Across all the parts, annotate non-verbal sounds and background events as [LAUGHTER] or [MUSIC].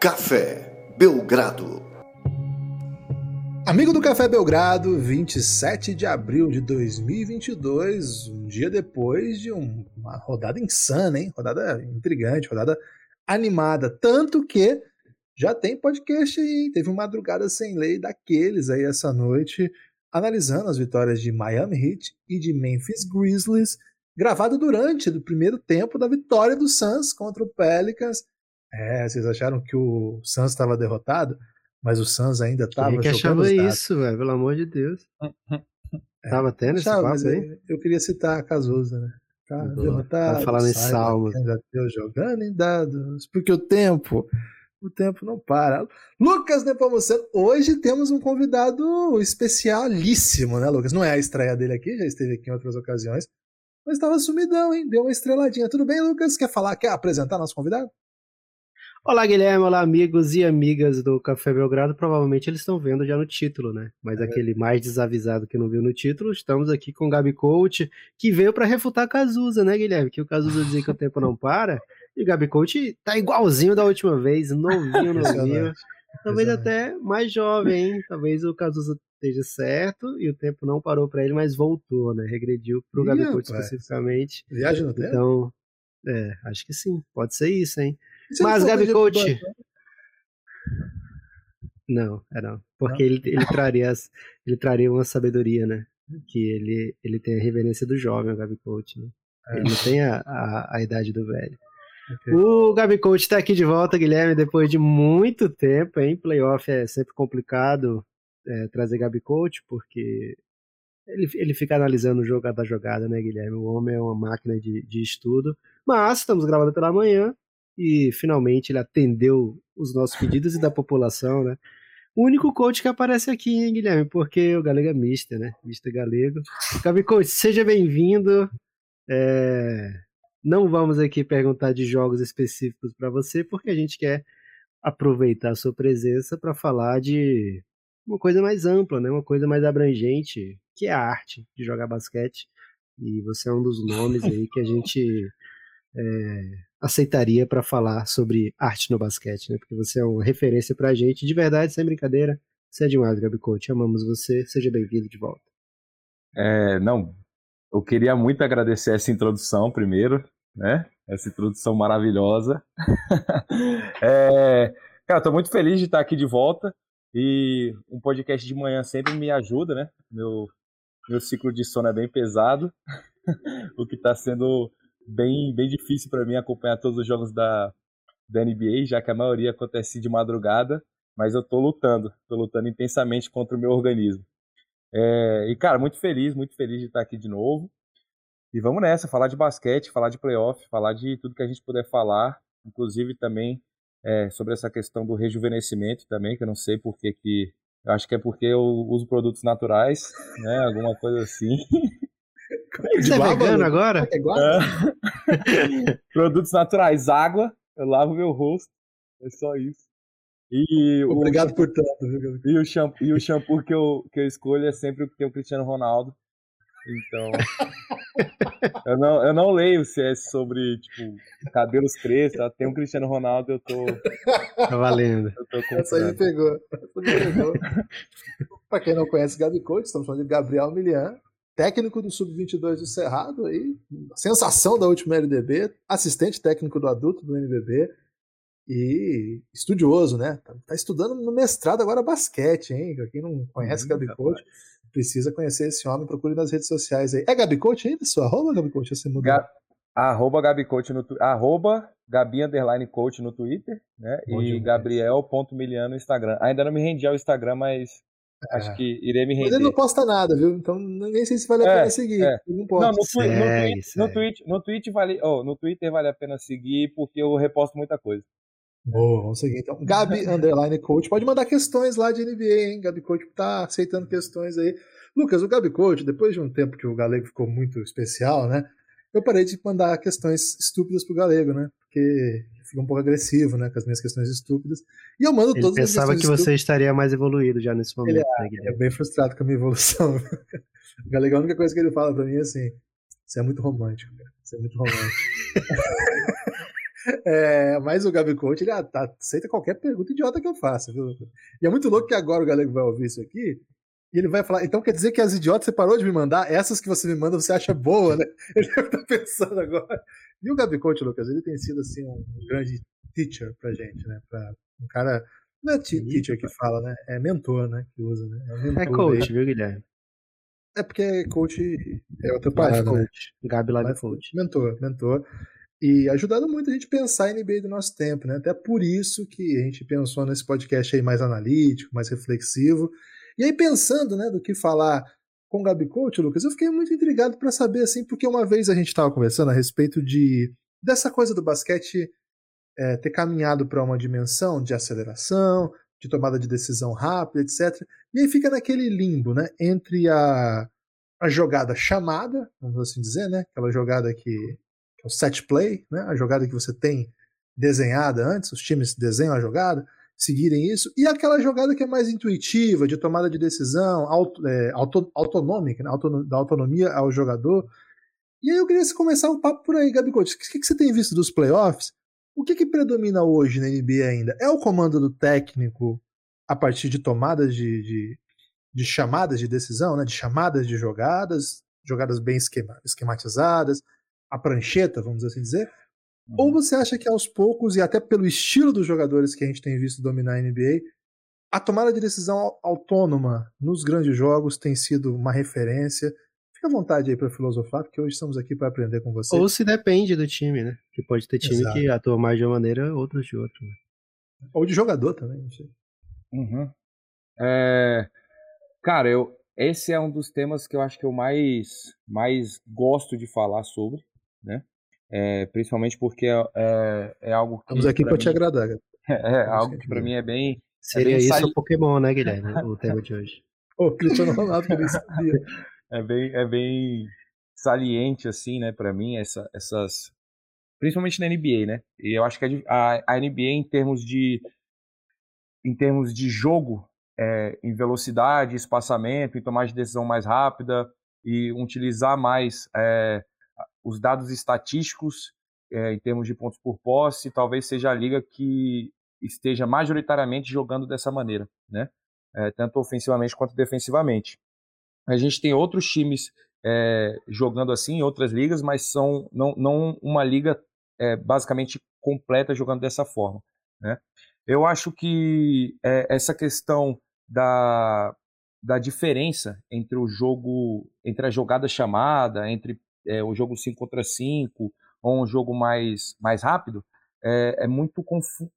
Café Belgrado. Amigo do Café Belgrado, 27 de abril de 2022, um dia depois de um, uma rodada insana, hein? Rodada intrigante, rodada animada. Tanto que já tem podcast aí, teve uma madrugada sem lei daqueles aí essa noite, analisando as vitórias de Miami Heat e de Memphis Grizzlies, gravado durante o primeiro tempo da vitória do Suns contra o Pelicans. É, vocês acharam que o Suns estava derrotado? Mas o Suns ainda estava Quem que achava isso, velho? Pelo amor de Deus. [LAUGHS] É, tava tendo esse papo aí? Eu queria citar a Cazuza, né? Tá derrotado. Tá falando em salmo. Deus jogando em dados. Porque o tempo, o tempo não para. Lucas Nepomuceno, hoje temos um convidado especialíssimo, né, Lucas? Não é a estreia dele aqui, já esteve aqui em outras ocasiões. Mas estava sumidão, hein? Deu uma estreladinha. Tudo bem, Lucas? Quer falar? Quer apresentar nosso convidado? Olá, Guilherme. Olá, amigos e amigas do Café Belgrado. Provavelmente eles estão vendo já no título, né? Mas é. aquele mais desavisado que não viu no título, estamos aqui com o Gabi Coach, que veio para refutar Cazuza, né, Guilherme? Que o Cazuza dizia que o tempo não para. E o Gabi Coach tá igualzinho da última vez, novinho, [LAUGHS] novinho. Talvez até mais jovem, hein? Talvez o Cazuza esteja certo e o tempo não parou para ele, mas voltou, né? Regrediu pro Gabi Coach especificamente. Viagem no tempo? Então, é, acho que sim. Pode ser isso, hein? Mas, Gabi Coach. Não, é não. Porque não? Ele, ele, traria as, ele traria uma sabedoria, né? Que ele, ele tem a reverência do jovem, o Gabi Coach. Né? É. Ele não tem a, a, a idade do velho. Okay. O Gabi Coach está aqui de volta, Guilherme, depois de muito tempo, hein? Playoff é sempre complicado é, trazer Gabi Coach, porque ele, ele fica analisando o jogo da jogada, né, Guilherme? O homem é uma máquina de, de estudo. Mas estamos gravando pela manhã, e finalmente ele atendeu os nossos pedidos e da população, né? O único coach que aparece aqui, hein, Guilherme? Porque o Galego é mister, né? Mister Galego. Gabi Coach, seja bem-vindo. É... Não vamos aqui perguntar de jogos específicos para você, porque a gente quer aproveitar a sua presença para falar de uma coisa mais ampla, né? Uma coisa mais abrangente, que é a arte de jogar basquete. E você é um dos nomes aí que a gente é, aceitaria para falar sobre arte no basquete, né? Porque você é uma referência para a gente, de verdade, sem brincadeira. Você é demais, Gabi Coach. Amamos você. Seja bem-vindo de volta. É, não, eu queria muito agradecer essa introdução primeiro, né? Essa introdução maravilhosa. [LAUGHS] é, cara, estou muito feliz de estar aqui de volta e um podcast de manhã sempre me ajuda, né? Meu, meu ciclo de sono é bem pesado, [LAUGHS] o que está sendo bem, bem difícil para mim acompanhar todos os jogos da, da NBA, já que a maioria acontece de madrugada, mas eu tô lutando, tô lutando intensamente contra o meu organismo. É, e, cara, muito feliz, muito feliz de estar aqui de novo. E vamos nessa, falar de basquete, falar de playoff, falar de tudo que a gente puder falar, inclusive também é, sobre essa questão do rejuvenescimento também, que eu não sei por que que... Eu acho que é porque eu uso produtos naturais, [LAUGHS] né, alguma coisa assim. Você é vegano agora? É é. [LAUGHS] Produtos naturais, água, eu lavo meu rosto, é só isso. E Obrigado o, por tanto, viu, e o shampoo, e o shampoo que, eu, que eu escolho é sempre o que tem o Cristiano Ronaldo. Então. [LAUGHS] eu, não, eu não leio se é sobre, tipo, cabelos crespos. Tem um Cristiano Ronaldo, eu tô. Tá valendo. Eu tô Essa aí me pegou. Essa me pegou. pra quem não conhece Gabi Coach, estamos falando de Gabriel Milian técnico do Sub-22 do Cerrado, aí, sensação da última LDB, assistente técnico do adulto do NBB e estudioso, né? Tá, tá estudando no mestrado agora basquete, hein? Quem não conhece Gabi Coach, precisa conhecer esse homem, procure nas redes sociais aí. É Gabi Coach ainda? Sua arroba Gabi Coach? Você mudou? Arroba Gabi Coach no arroba Gabi Underline Coach no Twitter, né? Bom e Gabriel.miliano no Instagram. Ainda não me rendi ao Instagram, mas Acho é. que irei me render. Mas ele não posta nada, viu? Então nem sei se vale a é, pena seguir. É. Não, não, no, twi no, no, tweet, no, tweet vale, oh, no Twitter vale a pena seguir porque eu reposto muita coisa. Boa, vamos seguir então. Gabi [LAUGHS] Underline Coach. Pode mandar questões lá de NBA, hein? Gabi Coach tá aceitando questões aí. Lucas, o Gabi Coach, depois de um tempo que o Galego ficou muito especial, né? Eu parei de mandar questões estúpidas pro Galego, né? Porque fica um pouco agressivo, né, com as minhas questões estúpidas. E eu mando ele todas as pensava que você estaria mais evoluído já nesse momento. Ele é, né, é bem frustrado com a minha evolução. [LAUGHS] o Galegão, a única coisa que ele fala pra mim é assim: você é muito romântico, cara. Você é muito romântico. [LAUGHS] É, mas o Gabi Coach, ele aceita qualquer pergunta idiota que eu faça, viu? E é muito louco que agora o galego vai ouvir isso aqui e ele vai falar, então quer dizer que as idiotas você parou de me mandar? Essas que você me manda você acha boa, né? [LAUGHS] Ele deve estar pensando agora. E o Gabi Coach, Lucas, ele tem sido assim um grande teacher pra gente, né? Pra um cara. Não é teacher que fala, né? É mentor, né? Que usa, né? É, é coach, viu, Guilherme? É porque coach é outra parada, né? Gabi Live Coach. Mentor, mentor. E ajudado muito a gente pensar a NBA do nosso tempo, né? Até por isso que a gente pensou nesse podcast aí mais analítico, mais reflexivo. E aí, pensando, né, do que falar com o Gabi Coach, Lucas, eu fiquei muito intrigado para saber, assim, porque uma vez a gente estava conversando a respeito de dessa coisa do basquete é, ter caminhado para uma dimensão de aceleração, de tomada de decisão rápida, etc. E aí fica naquele limbo, né, entre a, a jogada chamada, vamos assim dizer, né, aquela jogada que, que é o set play, né, a jogada que você tem desenhada antes, os times desenham a jogada, seguirem isso, e aquela jogada que é mais intuitiva, de tomada de decisão, auto, é, auto, autonômica, né? Da autonomia ao jogador. E aí eu queria começar um papo por aí, Gabi Couto. O que, que você tem visto dos playoffs? O que, que predomina hoje na NBA ainda? É o comando do técnico a partir de tomadas de, de, de chamadas de decisão, né? de chamadas de jogadas, jogadas bem esquema, esquematizadas, a prancheta, vamos assim dizer? Ou você acha que aos poucos, e até pelo estilo dos jogadores que a gente tem visto dominar a NBA, a tomada de decisão autônoma nos grandes jogos tem sido uma referência? Fica à vontade aí para filosofar, porque hoje estamos aqui para aprender com você. Ou se depende do time, né? Que pode ter time Exato. que atua mais de uma maneira, outros de outra. Né? Ou de jogador também, não sei. Uhum. É... Cara, eu, esse é um dos temas que eu acho que eu mais, mais gosto de falar sobre, né? É, principalmente porque é, é, é algo que. Estamos aqui para te agradar. [LAUGHS] É, é algo que para mim é bem. É Seria bem isso o Pokémon, né, Guilherme? o tema de hoje. [LAUGHS] o Cristiano Ronaldo que. É bem, é bem saliente, assim, né, para mim, essa, essas. Principalmente na NBA, né? E eu acho que a, a NBA, em termos de. Em termos de jogo, em velocidade, espaçamento, em tomar de decisão mais rápida e utilizar mais os dados estatísticos é, em termos de pontos por posse, talvez seja a liga que esteja majoritariamente jogando dessa maneira, né? É, tanto ofensivamente quanto defensivamente. A gente tem outros times é, jogando assim em outras ligas, mas são não, não uma liga basicamente completa jogando dessa forma. Né? Eu acho que essa questão da, da diferença entre o jogo, entre a jogada chamada, entre é, o jogo 5 contra 5 ou um jogo mais, mais rápido, é, é muito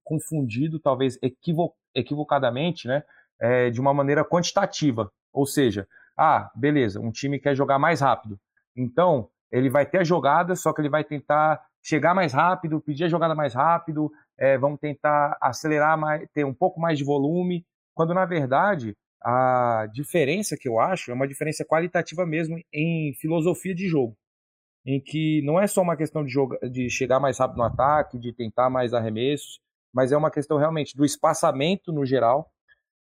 confundido, talvez equivo equivocadamente, né, é, de uma maneira quantitativa. Ou seja, ah, beleza, um time quer jogar mais rápido. Então, ele vai ter a jogada, só que ele vai tentar chegar mais rápido, pedir a jogada mais rápido, é, vamos tentar acelerar, mais, ter um pouco mais de volume, quando na verdade a diferença que eu acho é uma diferença qualitativa mesmo em filosofia de jogo em que não é só uma questão de, jogar, de chegar mais rápido no ataque, de tentar mais arremessos, mas é uma questão realmente do espaçamento no geral,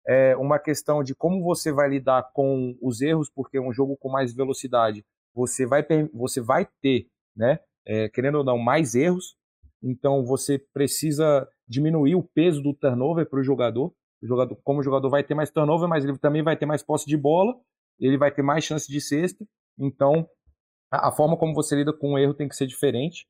é uma questão de como você vai lidar com os erros, porque um jogo com mais velocidade, você vai, você vai ter, né, é, querendo ou não, mais erros, então você precisa diminuir o peso do turnover para o jogador. Jogador, como o jogador vai ter mais turnover, mas ele também vai ter mais posse de bola, ele vai ter mais chance de cesta, então a forma como você lida com o erro tem que ser diferente.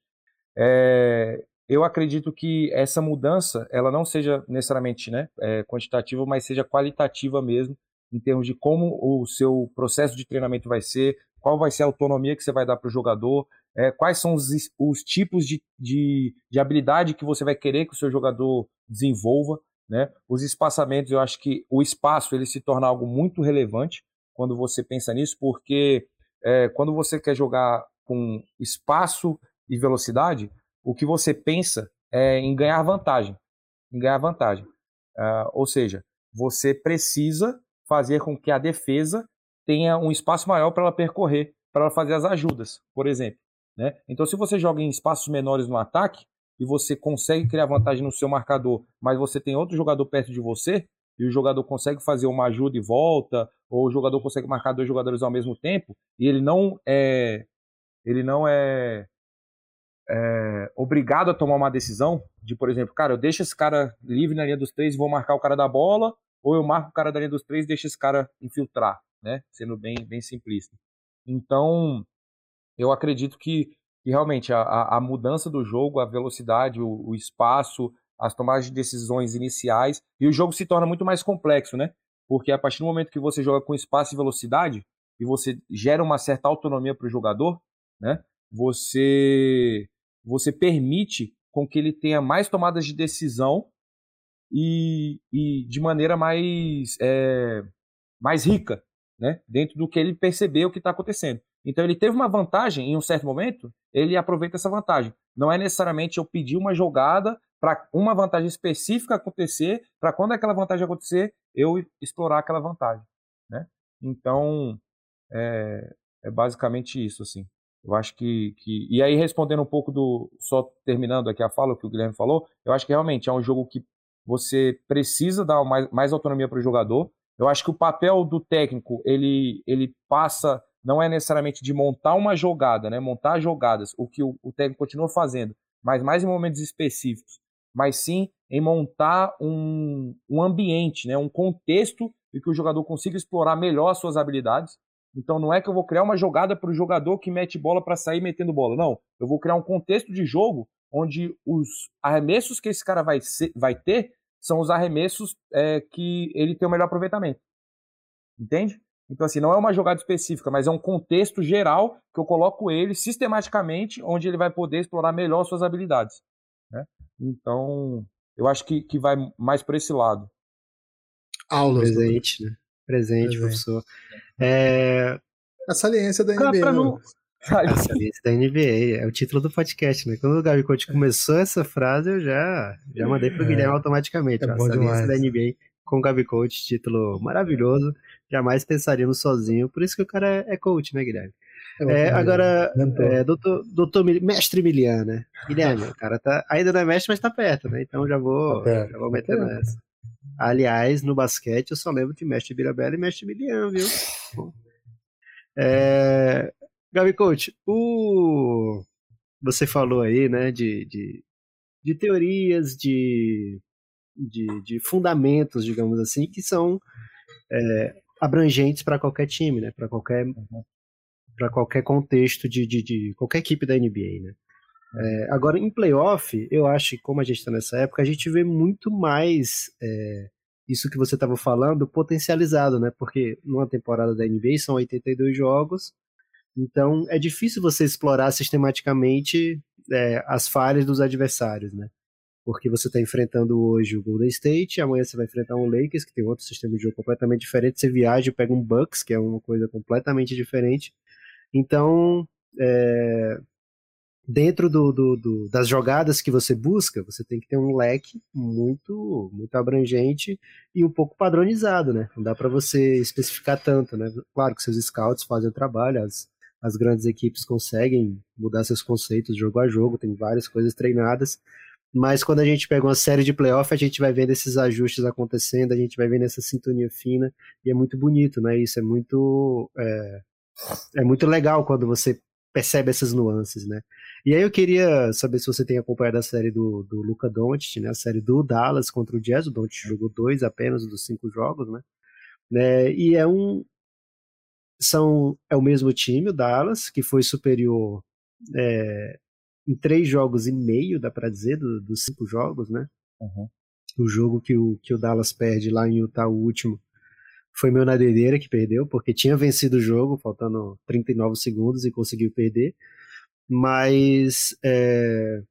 É, eu acredito que essa mudança ela não seja necessariamente né, é, quantitativa, mas seja qualitativa mesmo, em termos de como o seu processo de treinamento vai ser, qual vai ser a autonomia que você vai dar para o jogador, é, quais são os, os tipos de, de, de, habilidade que você vai querer que o seu jogador desenvolva. Né? Os espaçamentos, eu acho que o espaço ele se torna algo muito relevante quando você pensa nisso, porque é, quando você quer jogar com espaço e velocidade, o que você pensa é em ganhar vantagem. Em ganhar vantagem. Uh, ou seja, você precisa fazer com que a defesa tenha um espaço maior para ela percorrer, para ela fazer as ajudas, por exemplo. Né? Então, se você joga em espaços menores no ataque e você consegue criar vantagem no seu marcador, mas você tem outro jogador perto de você, e o jogador consegue fazer uma ajuda e volta, ou o jogador consegue marcar dois jogadores ao mesmo tempo, e ele não é ele não é é, obrigado a tomar uma decisão de, por exemplo, cara, eu deixo esse cara livre na linha dos três e vou marcar o cara da bola, ou eu marco o cara da linha dos três e deixo esse cara infiltrar, né? Sendo bem, bem simplista. Então, eu acredito que, que realmente a, a, mudança do jogo, a velocidade, o, o espaço, as tomadas de decisões iniciais, e o jogo se torna muito mais complexo, né? Porque a partir do momento que você joga com espaço e velocidade, e você gera uma certa autonomia para o jogador, né? Você você permite com que ele tenha mais tomadas de decisão e, e de maneira mais é, mais rica, né? Dentro do que ele percebeu que está acontecendo. Então ele teve uma vantagem em um certo momento, ele aproveita essa vantagem. Não é necessariamente eu pedir uma jogada para uma vantagem específica acontecer, para quando aquela vantagem acontecer, eu explorar aquela vantagem, né? Então é, é basicamente isso, assim. Eu acho que, que. E aí, respondendo um pouco do. Só terminando aqui a fala, o que o Guilherme falou, eu acho que realmente é um jogo que você precisa dar mais, mais autonomia para o jogador. Eu acho que o papel do técnico, ele, ele passa, não é necessariamente de montar uma jogada, né? Montar jogadas, o que o, o técnico continua fazendo, mas mais em momentos específicos, mas sim em montar um, um ambiente, né? um contexto em que o jogador consiga explorar melhor as suas habilidades então não é que eu vou criar uma jogada para o jogador que mete bola para sair metendo bola. Não. Eu vou criar um contexto de jogo onde os arremessos que esse cara vai, ser, vai ter são os arremessos é, que ele tem o melhor aproveitamento. Entende? Então, assim, não é uma jogada específica, mas é um contexto geral que eu coloco ele sistematicamente, onde ele vai poder explorar melhor suas habilidades. Né? Então, eu acho que, que vai mais por esse lado. Aulas. Presente, né? Presente, Presente. professor. É... A saliência da NBA. Pra não... [LAUGHS] A saliência da NBA, é o título do podcast, né? Quando o Gabi Coach começou essa frase, eu já, já mandei pro é. Guilherme automaticamente. É a saliência demais. da NBA com o Gabi Coach, título maravilhoso. Jamais pensaríamos sozinho. Por isso que o cara é coach, né, Guilherme? É, é agora, é, doutor, doutor mestre Milian, né? Guilherme, o cara tá, ainda não é mestre, mas tá perto, né? Então já vou, tá já vou meter tá nessa. Aliás, no basquete eu só lembro de mestre Birabella e mestre Milian, viu? É... Gabi Coach, o... você falou aí, né, de, de, de teorias, de, de, de, fundamentos, digamos assim, que são é, abrangentes para qualquer time, né, para qualquer para qualquer contexto de, de, de, qualquer equipe da NBA, né? É, agora, em playoff, eu acho que, como a gente está nessa época, a gente vê muito mais é, isso que você estava falando potencializado, né? Porque numa temporada da NBA são 82 jogos, então é difícil você explorar sistematicamente é, as falhas dos adversários, né? Porque você está enfrentando hoje o Golden State, amanhã você vai enfrentar um Lakers, que tem outro sistema de jogo completamente diferente, você viaja e pega um Bucks, que é uma coisa completamente diferente. Então, é, dentro do, do, do, das jogadas que você busca, você tem que ter um leque muito muito abrangente e um pouco padronizado, né? Não dá para você especificar tanto, né? Claro que seus scouts fazem o trabalho, as, as grandes equipes conseguem mudar seus conceitos jogo a jogo, tem várias coisas treinadas, mas quando a gente pega uma série de playoff, a gente vai vendo esses ajustes acontecendo, a gente vai vendo essa sintonia fina, e é muito bonito, né? Isso é muito... É, é muito legal quando você percebe essas nuances, né? E aí eu queria saber se você tem acompanhado a série do, do Luca Doncic, né? A série do Dallas contra o Jazz. O Doncic jogou dois apenas dos cinco jogos, né? né? E é um são é o mesmo time, o Dallas, que foi superior é, em três jogos e meio, dá para dizer, do, dos cinco jogos, né? Uhum. O jogo que o, que o Dallas perde lá em Utah, o último, foi meu nadedeira que perdeu, porque tinha vencido o jogo, faltando 39 segundos e conseguiu perder. Mas é,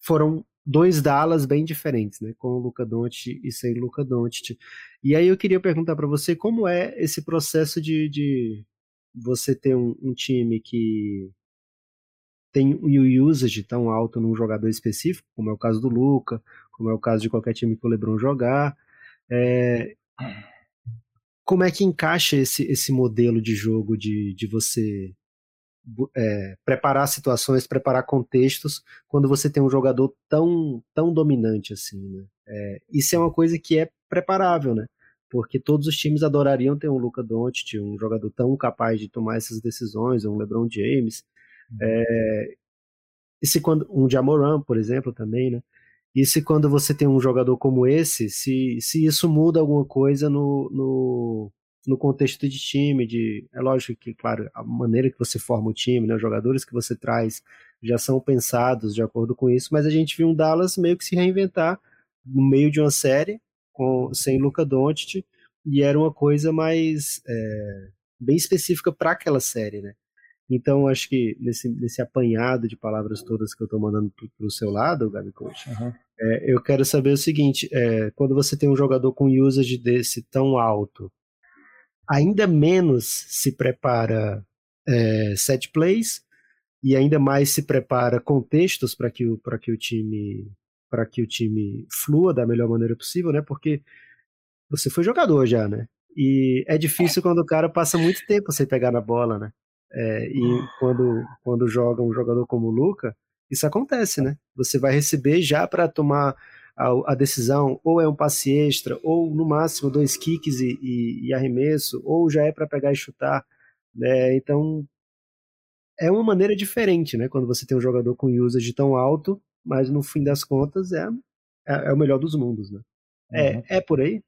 foram dois Dallas bem diferentes, né? Com o Luca Doncic e sem Luca Doncic. E aí eu queria perguntar para você como é esse processo de, de você ter um, um, time que tem um usage tão alto num jogador específico, como é o caso do Luca, como é o caso de qualquer time que o LeBron jogar. É, como é que encaixa esse, esse modelo de jogo de, de você é, preparar situações, preparar contextos quando você tem um jogador tão, tão dominante assim, né? É, isso é uma coisa que é preparável, né? Porque todos os times adorariam ter um Luca Doncic, um jogador tão capaz de tomar essas decisões, um LeBron James. Uhum. É, e se quando um Jamoran, por exemplo, também, né? E se quando você tem um jogador como esse, se, se isso muda alguma coisa no, no, no contexto de time, de é lógico que, claro, a maneira que você forma o time, né, os jogadores que você traz já são pensados de acordo com isso, mas a gente viu um Dallas meio que se reinventar no meio de uma série com sem Luca Doncic e era uma coisa mais é, bem específica para aquela série, né? Então, acho que nesse, nesse apanhado de palavras todas que eu estou mandando para o seu lado, Gabi Coach, uhum. é, eu quero saber o seguinte: é, quando você tem um jogador com usage desse tão alto, ainda menos se prepara é, set plays e ainda mais se prepara contextos para que, o, que o time para que o time flua da melhor maneira possível, né? Porque você foi jogador já, né? E é difícil quando o cara passa muito tempo sem pegar na bola, né? É, e quando, quando joga um jogador como o Luca, isso acontece, né? Você vai receber já para tomar a, a, decisão, ou é um passe extra, ou no máximo dois kicks e, e, e arremesso, ou já é para pegar e chutar. Né? Então, é uma maneira diferente, né? Quando você tem um jogador com usage tão alto, mas no fim das contas é, é, é o melhor dos mundos, né? É, uhum. é por aí?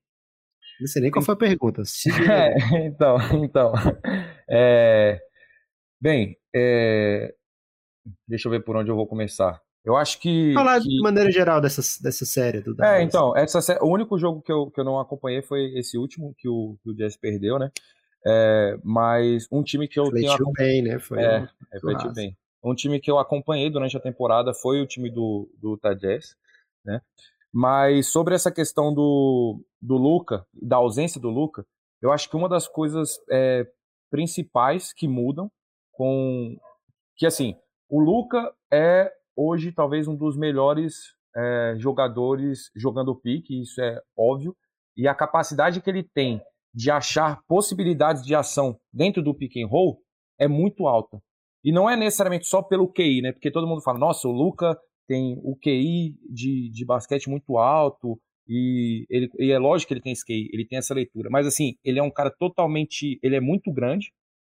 Não sei nem qual foi a pergunta. [LAUGHS] É, então, [LAUGHS] então. [LAUGHS] É, Bem, é... deixa eu ver por onde eu vou começar. Eu acho que. Falar que... de maneira geral dessa, dessa série do Dallas. É, então, essa, o único jogo que eu, que eu não acompanhei foi esse último que o, que o Jazz perdeu, né? É, mas um time que eu Fletiu tenho. bem, né? Foi é, é bem. Um time que eu acompanhei durante a temporada foi o time do, do Utah Jazz, né? Mas sobre essa questão do, do Luca, da ausência do Luca, eu acho que uma das coisas é, principais que mudam com que assim o Luca é hoje talvez um dos melhores é, jogadores jogando pique, isso é óbvio, e a capacidade que ele tem de achar possibilidades de ação dentro do pick and roll é muito alta. E não é necessariamente só pelo QI, né? Porque todo mundo fala, nossa, o Luca tem o QI de, de basquete muito alto, e, ele, e é lógico que ele tem esse QI, ele tem essa leitura. Mas assim, ele é um cara totalmente. Ele é muito grande,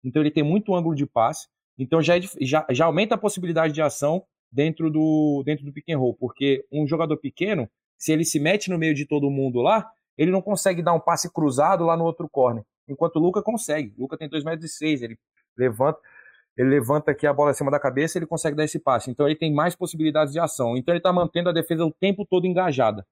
então ele tem muito ângulo de passe, então já, é, já, já aumenta a possibilidade de ação dentro do, dentro do pick and roll, porque um jogador pequeno, se ele se mete no meio de todo mundo lá, ele não consegue dar um passe cruzado lá no outro corner, enquanto o Luca consegue. O Luca tem 2,6 metros, ele levanta ele levanta aqui a bola acima da cabeça, ele consegue dar esse passe. Então ele tem mais possibilidades de ação. Então ele está mantendo a defesa o tempo todo engajada.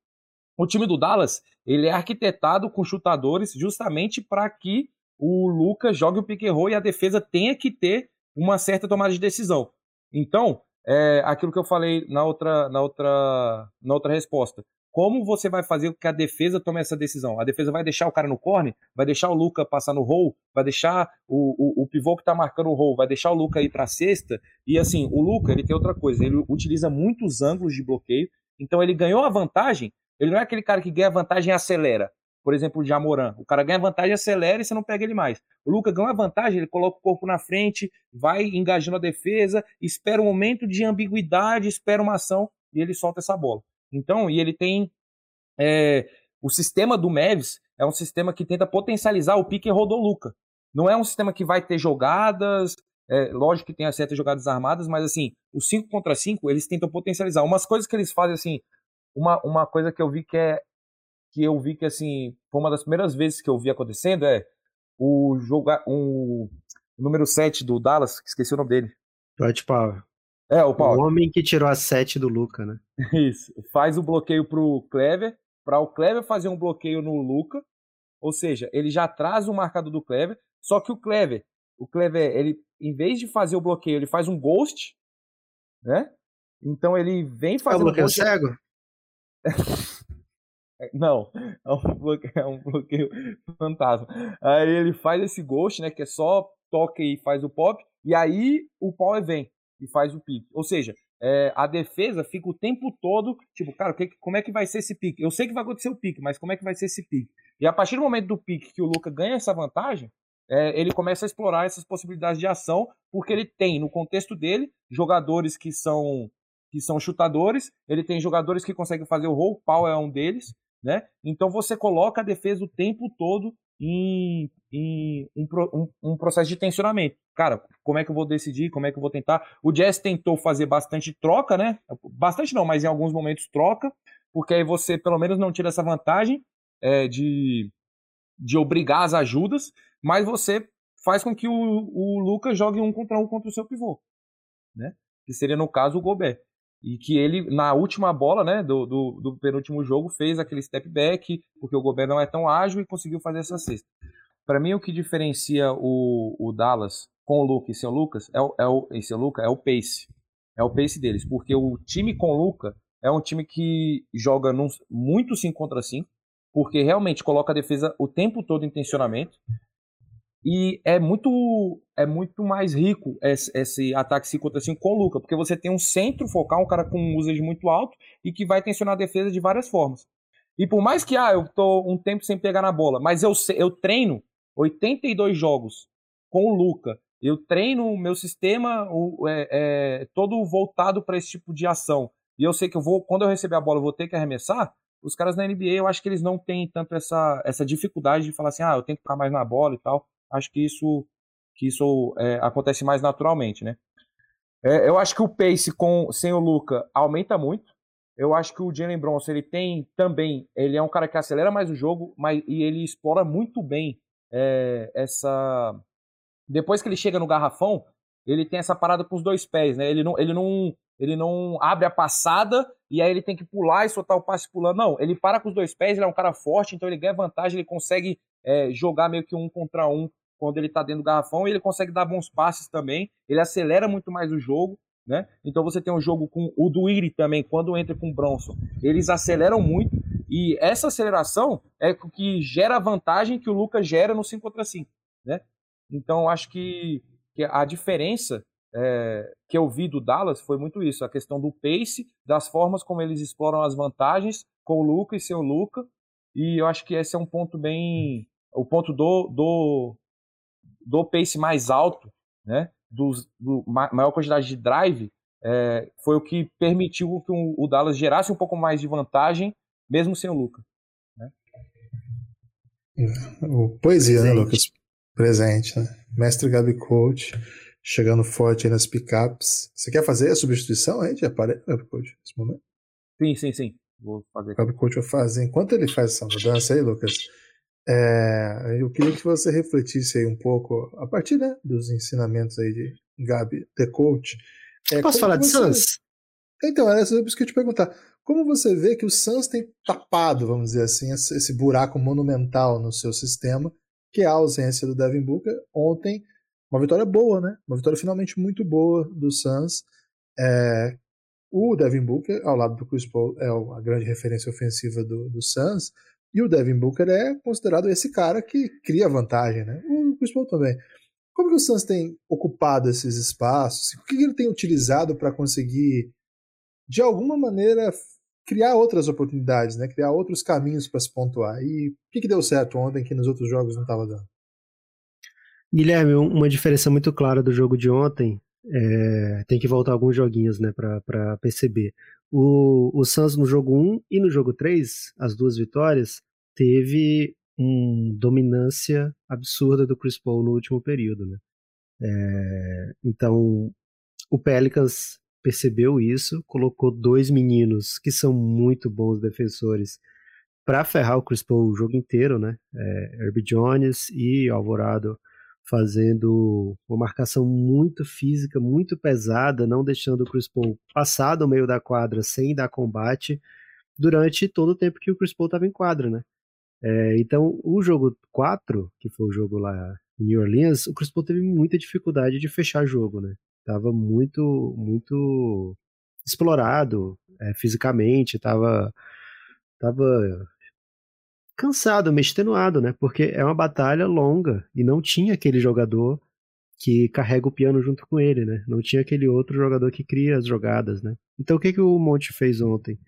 O time do Dallas, ele é arquitetado com chutadores justamente para que o Lucas jogue o pick and roll e a defesa tenha que ter uma certa tomada de decisão. Então, é aquilo que eu falei na outra, na outra, na outra resposta. Como você vai fazer com que a defesa tome essa decisão? A defesa vai deixar o cara no corner? Vai deixar o Luca passar no roll? Vai deixar o, o, o pivô que está marcando o roll? Vai deixar o Luca ir para a cesta? E assim, o Luca ele tem outra coisa. Ele utiliza muitos ângulos de bloqueio. Então ele ganhou a vantagem. Ele não é aquele cara que ganha vantagem e acelera por exemplo, o Jamoran. O cara ganha vantagem, acelera e você não pega ele mais. O Luca ganha vantagem, ele coloca o corpo na frente, vai engajando a defesa, espera um momento de ambiguidade, espera uma ação e ele solta essa bola. Então, e ele tem. É, o sistema do Mavis é um sistema que tenta potencializar o pique e rodou Luca. Não é um sistema que vai ter jogadas, é, lógico que tem as certas jogadas armadas, mas assim, os 5 contra 5 eles tentam potencializar. Umas coisas que eles fazem assim, uma, uma coisa que eu vi que é que eu vi que assim, foi uma das primeiras vezes que eu vi acontecendo é o jogar um o número 7 do Dallas, esqueci o nome dele. Dwight Power. É, o Power. O homem que tirou a 7 do Luca, né? [LAUGHS] Isso. Faz o bloqueio pro Clever, para o Clever fazer um bloqueio no Luca. Ou seja, ele já traz o marcador do Clever, só que o Clever, o Clever, ele em vez de fazer o bloqueio, ele faz um ghost, né? Então ele vem fazendo é um bloqueio cego. [LAUGHS] Não, é um bloqueio, é um bloqueio fantasma. Aí ele faz esse ghost, né? Que é só toca e faz o pop, e aí o power vem e faz o pique. Ou seja, é, a defesa fica o tempo todo, tipo, cara, que, como é que vai ser esse pique? Eu sei que vai acontecer o pique, mas como é que vai ser esse pique? E a partir do momento do pique que o Luca ganha essa vantagem, é, ele começa a explorar essas possibilidades de ação, porque ele tem, no contexto dele, jogadores que são que são chutadores, ele tem jogadores que conseguem fazer o roll, Paul é um deles, né? Então você coloca a defesa o tempo todo em, em um, um, um, processo de tensionamento. Cara, como é que eu vou decidir? Como é que eu vou tentar? O Jazz tentou fazer bastante troca, né? Bastante não, mas em alguns momentos troca, porque aí você pelo menos não tira essa vantagem é, de, de obrigar as ajudas, mas você faz com que o, o Lucas jogue um contra um contra o seu pivô, né? Que seria no caso o Gobert. E que ele, na última bola, né, do, do, do penúltimo jogo, fez aquele step back, porque o Gobert não é tão ágil e conseguiu fazer essa cesta. Para mim, o que diferencia o, o Dallas com o Luca e seu Lucas é o, é o, e seu Luca é o pace. É o pace deles, porque o time com o Luca é um time que joga num, muito 5 contra 5, porque realmente coloca a defesa o tempo todo em tensionamento. E é muito é muito mais rico esse, esse ataque 5 contra 5 com o Luca, porque você tem um centro focal, um cara com um usage muito alto e que vai tensionar a defesa de várias formas. E por mais que ah, eu tô um tempo sem pegar na bola, mas eu, eu treino 82 jogos com o Luca, eu treino o meu sistema o, é, é, todo voltado para esse tipo de ação. E eu sei que eu vou, quando eu receber a bola, eu vou ter que arremessar. Os caras na NBA, eu acho que eles não têm tanto essa, essa dificuldade de falar assim, ah, eu tenho que ficar mais na bola e tal acho que isso, que isso é, acontece mais naturalmente, né? É, eu acho que o pace com, sem o Luca aumenta muito. Eu acho que o Jalen Bronson ele tem também, ele é um cara que acelera mais o jogo, mas e ele explora muito bem é, essa. Depois que ele chega no garrafão, ele tem essa parada com os dois pés, né? Ele não, ele não, ele não abre a passada e aí ele tem que pular e soltar o passe pulando. Não, ele para com os dois pés, ele é um cara forte, então ele ganha vantagem, ele consegue é, jogar meio que um contra um quando ele está dentro do garrafão, ele consegue dar bons passes também, ele acelera muito mais o jogo, né? Então você tem um jogo com o Duiri também, quando entra com o Bronson, eles aceleram muito, e essa aceleração é o que gera a vantagem que o Lucas gera no 5 contra 5, né? Então acho que, que a diferença é, que eu vi do Dallas foi muito isso, a questão do pace, das formas como eles exploram as vantagens com o Luca e seu Luca, e eu acho que esse é um ponto bem. O ponto do, do, do pace mais alto, né, do, do maior quantidade de drive, é, foi o que permitiu que o, Dallas gerasse um pouco mais de vantagem, mesmo sem o Luca. Né? O poesia, né, Presente. né, Lucas? Presente, né? Mestre Gabi Coach, chegando forte aí nas pickups. Você quer fazer a substituição aí de aparelho, Gabi Coach, nesse momento? Sim, sim, sim. Vou fazer. Gabi Coach vai fazer. Enquanto ele faz essa mudança aí, Lucas, é, eu queria que você refletisse aí um pouco, a partir né, dos ensinamentos aí de Gabi, The Coach. É, Posso falar de Sans? Então, era isso que eu te perguntar. Como você vê que o Sans tem tapado, vamos dizer assim, esse buraco monumental no seu sistema, que é a ausência do Devin Booker. Ontem, uma vitória boa, né? Uma vitória finalmente muito boa do Suns. É, o Devin Booker, ao lado do Chris Paul, é a grande referência ofensiva do, do Suns. E o Devin Booker é considerado esse cara que cria vantagem, né? O Chris Paul também. Como que o Suns tem ocupado esses espaços? O que ele tem utilizado para conseguir, de alguma maneira, criar outras oportunidades, né? Criar outros caminhos para se pontuar. E o que, que deu certo ontem que nos outros jogos não estava dando? Guilherme, uma diferença muito clara do jogo de ontem, é, tem que voltar alguns joguinhos né, para perceber. O, o Suns no jogo 1 e no jogo 3, as duas vitórias, teve uma dominância absurda do Chris Paul no último período. Né? É, então, o Pelicans percebeu isso, colocou dois meninos que são muito bons defensores para ferrar o Chris Paul o jogo inteiro, né? É, Herbie Jones e Alvorado fazendo uma marcação muito física, muito pesada, não deixando o Chris Paul passar do meio da quadra sem dar combate durante todo o tempo que o Chris Paul estava em quadra, né? É, então, o jogo 4, que foi o jogo lá em New Orleans, o Chris Paul teve muita dificuldade de fechar jogo, né? Tava muito, muito explorado é, fisicamente, tava, tava cansado, meio extenuado, né? Porque é uma batalha longa e não tinha aquele jogador que carrega o piano junto com ele, né? Não tinha aquele outro jogador que cria as jogadas, né? Então o que, que o Monte fez ontem?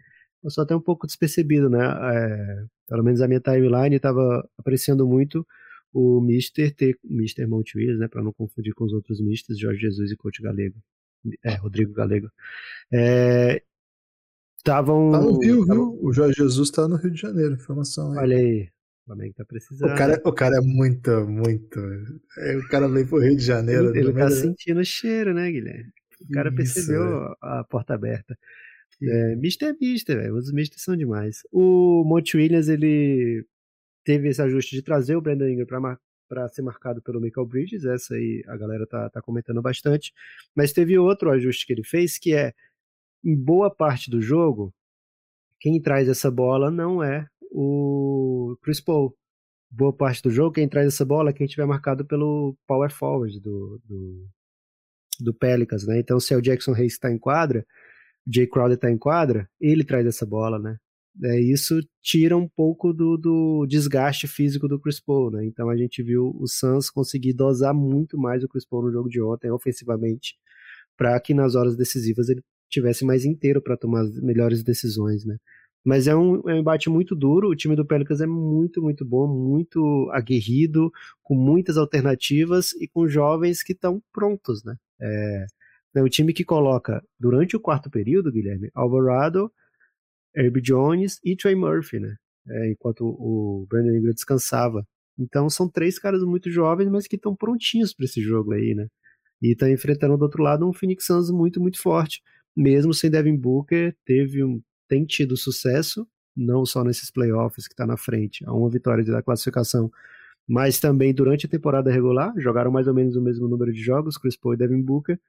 Só até um pouco despercebido, né? É, pelo menos a minha timeline estava apreciando muito o Mister ter Mister Monte Williams, né? Para não confundir com os outros Misters, Jorge Jesus e Coach Galego. É, Rodrigo Galego. É, Estavam. Tá no Rio, tavam... viu? O Jorge Jesus tá no Rio de Janeiro, informação aí. Olha aí. O Flamengo tá precisando. O cara, o cara é muito, muito. É, o cara veio pro Rio de Janeiro. Ele, ele tá sentindo o cheiro, né, Guilherme? O cara Isso, percebeu é. a porta aberta. É, mister é mister, velho. Os misters são demais. O Monte Williams, ele teve esse ajuste de trazer o Brandon Ingram pra, para ser marcado pelo Michael Bridges. Essa aí a galera tá, tá comentando bastante. Mas teve outro ajuste que ele fez, que é, em boa parte do jogo, quem traz essa bola não é o Chris Paul. Boa parte do jogo, quem traz essa bola é quem tiver marcado pelo power forward do, do, do Pelicans, né? Então, se é o Jackson Hayes está em quadra, o Jay Crowder está em quadra, ele traz essa bola, né? É, isso tira um pouco do, do, desgaste físico do Chris Paul, né? Então a gente viu o Suns conseguir dosar muito mais o Chris Paul no jogo de ontem, ofensivamente, para que nas horas decisivas ele tivesse mais inteiro para tomar as melhores decisões, né? Mas é um, é um embate muito duro. O time do Pelicans é muito, muito bom, muito aguerrido, com muitas alternativas e com jovens que estão prontos, né? É, é um time que coloca, durante o quarto período, Guilherme, Alvarado, Herb Jones e Trey Murphy, né? É, enquanto o Brandon Ingram descansava. Então são três caras muito jovens, mas que estão prontinhos para esse jogo aí, né? E está enfrentando do outro lado um Phoenix Suns muito, muito forte. Mesmo sem Devin Booker, teve um, tem tido sucesso, não só nesses playoffs que está na frente, a uma vitória da classificação, mas também durante a temporada regular, jogaram mais ou menos o mesmo número de jogos, Chris Paul e Devin Booker,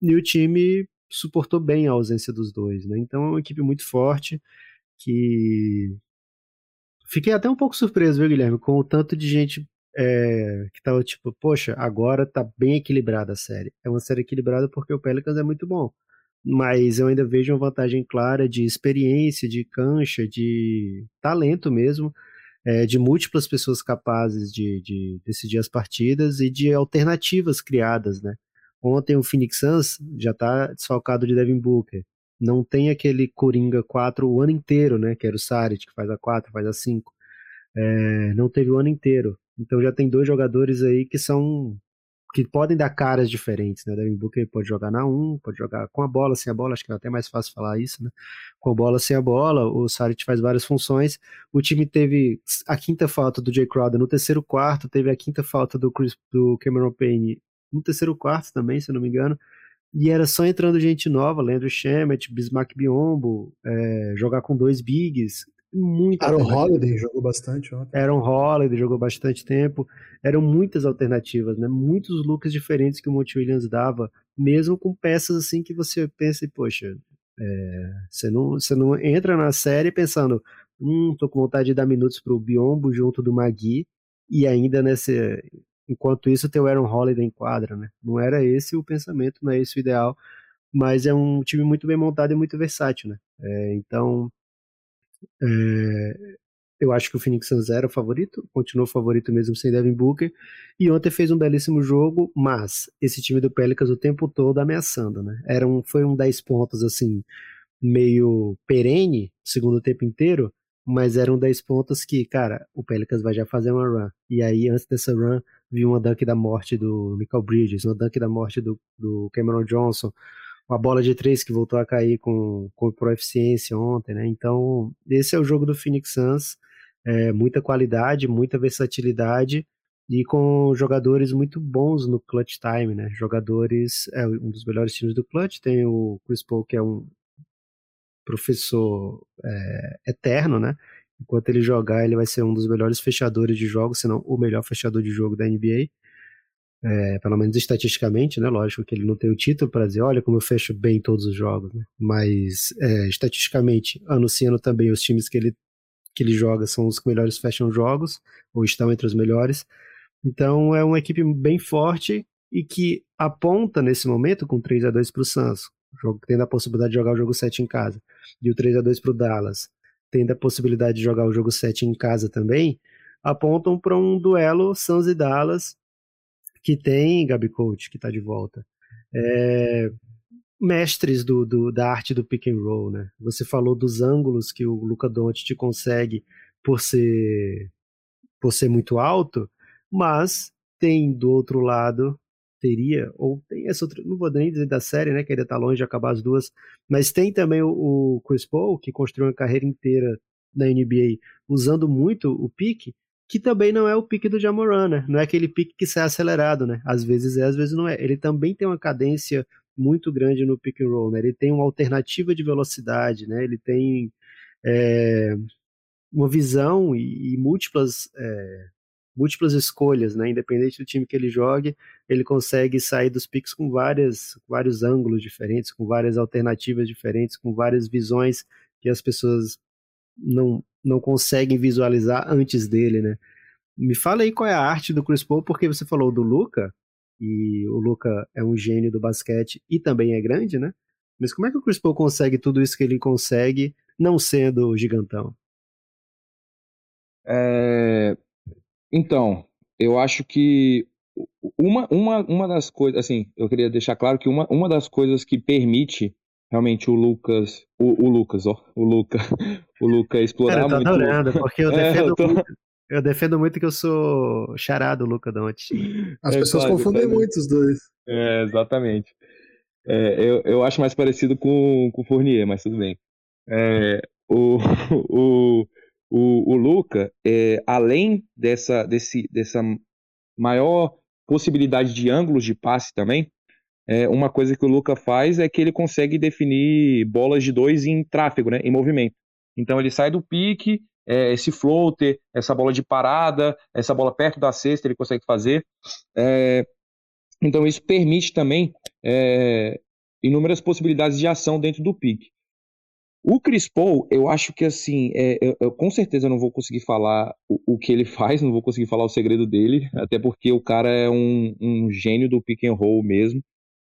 e o time suportou bem a ausência dos dois, né? Então é uma equipe muito forte que fiquei até um pouco surpreso, viu, Guilherme, com o tanto de gente é, que tava tipo, poxa, agora tá bem equilibrada a série. É uma série equilibrada porque o Pelicans é muito bom, mas eu ainda vejo uma vantagem clara de experiência, de cancha, de talento mesmo. É, de múltiplas pessoas capazes de, de decidir as partidas e de alternativas criadas, né? Ontem o Phoenix Suns já está desfalcado de Devin Booker. Não tem aquele Coringa 4 o ano inteiro, né? Que era o Saric, que faz a 4, faz a 5. É, não teve o ano inteiro. Então já tem dois jogadores aí que são. Que podem dar caras diferentes, né? Devin Booker pode jogar na 1, pode jogar com a bola, sem a bola, acho que é até mais fácil falar isso, né? Com a bola, sem a bola, o Saric faz várias funções. O time teve a quinta falta do Jay Crowder no terceiro quarto, teve a quinta falta do, Chris, do Cameron Payne no terceiro quarto também, se eu não me engano. E era só entrando gente nova, Leandro Shemet, Bismarck Biombo, é, jogar com dois bigs. Muita Aaron Holiday jogou bastante ontem. Aaron Holiday jogou bastante tempo. Eram muitas alternativas, né? Muitos looks diferentes que o Monte Williams dava, mesmo com peças assim que você pensa, poxa, é, você, não, você não entra na série pensando, hum, tô com vontade de dar minutos pro Biombo junto do Magui, e ainda nesse, Enquanto isso, tem o Aaron Holiday em quadra, né? Não era esse o pensamento, não é esse o ideal, mas é um time muito bem montado e muito versátil, né? É, então, é, eu acho que o Phoenix Suns era o favorito, continuou favorito mesmo sem Devin Booker, e ontem fez um belíssimo jogo, mas esse time do Pelicans o tempo todo ameaçando, né? Era um, foi um 10 pontos, assim, meio perene, segundo tempo inteiro, mas eram 10 pontos que, cara, o Pelicans vai já fazer uma run. E aí, antes dessa run, vi uma dunk da morte do Michael Bridges, uma dunk da morte do, do Cameron Johnson, uma bola de três que voltou a cair com, com proeficiência ontem, né? Então, esse é o jogo do Phoenix Suns, é, muita qualidade, muita versatilidade e com jogadores muito bons no clutch time, né? Jogadores, é um dos melhores times do clutch, tem o Chris Paul, que é um professor é, eterno, né? Enquanto ele jogar, ele vai ser um dos melhores fechadores de jogos, se não o melhor fechador de jogo da NBA. É, pelo menos estatisticamente, né? Lógico que ele não tem o título para dizer, olha como eu fecho bem todos os jogos, né? Mas é, estatisticamente, anunciando também os times que ele, que ele joga são os que melhores fecham jogos, ou estão entre os melhores. Então é uma equipe bem forte e que aponta nesse momento com 3 a 2 para o Suns, tendo a possibilidade de jogar o jogo 7 em casa, e o 3 a 2 para o Dallas, tendo a possibilidade de jogar o jogo 7 em casa também, apontam para um duelo Suns e Dallas que tem Gabi Coach, que está de volta. É, mestres do, do, da arte do pick and roll, né? Você falou dos ângulos que o Luca Doncic consegue por ser por ser muito alto, mas tem do outro lado teria, ou tem essa outra, não vou nem dizer da série, né, que ainda está longe de acabar as duas, mas tem também o, o Chris Paul, que construiu uma carreira inteira na NBA usando muito o pique, que também não é o pique do Jamoran, né? Não é aquele pique que sai acelerado, né? Às vezes é, às vezes não é. Ele também tem uma cadência muito grande no pick and roll, né? Ele tem uma alternativa de velocidade, né? Ele tem é, uma visão e, e múltiplas é, múltiplas escolhas, né? Independente do time que ele jogue, ele consegue sair dos picks com várias, vários ângulos diferentes, com várias alternativas diferentes, com várias visões que as pessoas não, não conseguem visualizar antes dele, né? Me fala aí qual é a arte do Chris Paul, porque você falou do Luca, e o Luca é um gênio do basquete e também é grande, né? Mas como é que o Chris Paul consegue tudo isso que ele consegue, não sendo gigantão? É... Então, eu acho que uma, uma, uma das coisas, assim, eu queria deixar claro que uma, uma das coisas que permite realmente o Lucas, o, o Lucas, ó, o Luca, [LAUGHS] o Luca explorar Cara, eu tô muito. adorando, porque eu defendo, [LAUGHS] é, eu, tô... muito, eu defendo muito que eu sou charado Luca Doncic. As é, pessoas claro, confundem claro. muito os dois. É, exatamente. É, eu, eu acho mais parecido com, com o Fournier, mas tudo bem. É, o, [LAUGHS] o, o, o Luca, é, além dessa, desse, dessa maior possibilidade de ângulos de passe também, é, uma coisa que o Luca faz é que ele consegue definir bolas de dois em tráfego, né, em movimento. Então ele sai do pique, é, esse floater, essa bola de parada, essa bola perto da cesta ele consegue fazer. É, então isso permite também é, inúmeras possibilidades de ação dentro do pique. O Chris Paul, eu acho que assim, é, eu, eu, com certeza não vou conseguir falar o, o, que ele [LAUGHS] faz, não vou conseguir falar o segredo dele, até porque o cara é um, um gênio do pick and roll mesmo.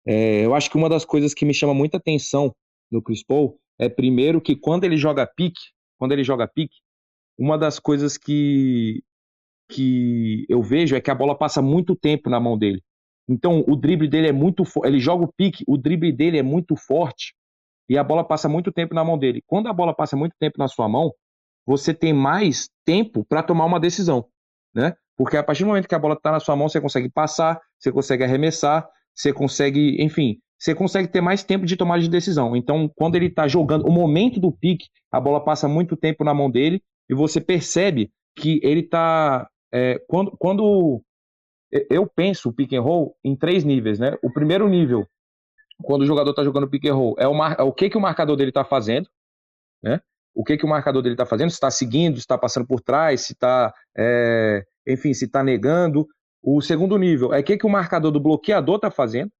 É, eu acho que uma das coisas que me chama muita atenção no Chris Paul é primeiro que quando ele joga pique, quando ele joga pique, uma das coisas que, que eu vejo é que a bola passa muito tempo na mão dele. Então o drible dele é muito ele joga o pique, o drible dele é muito forte e a bola passa muito tempo na mão dele. Quando a bola passa muito tempo na sua mão, você tem mais tempo para tomar uma decisão, né? Porque a partir do momento que a bola está na sua mão, você consegue passar, você consegue arremessar, você consegue, enfim, você consegue ter mais tempo de tomada de decisão. Então, quando ele está jogando, o momento do pique, a bola passa muito tempo na mão dele e você percebe que ele está. É, quando, quando eu penso o pick and roll em três níveis, né? O primeiro nível, quando o jogador está jogando pick and roll, é o, mar, é o que, que o marcador dele está fazendo, né? O que, que o marcador dele está fazendo, se está seguindo, se está passando por trás, se está, é, enfim, se está negando. O segundo nível é o que, que o marcador do bloqueador está fazendo.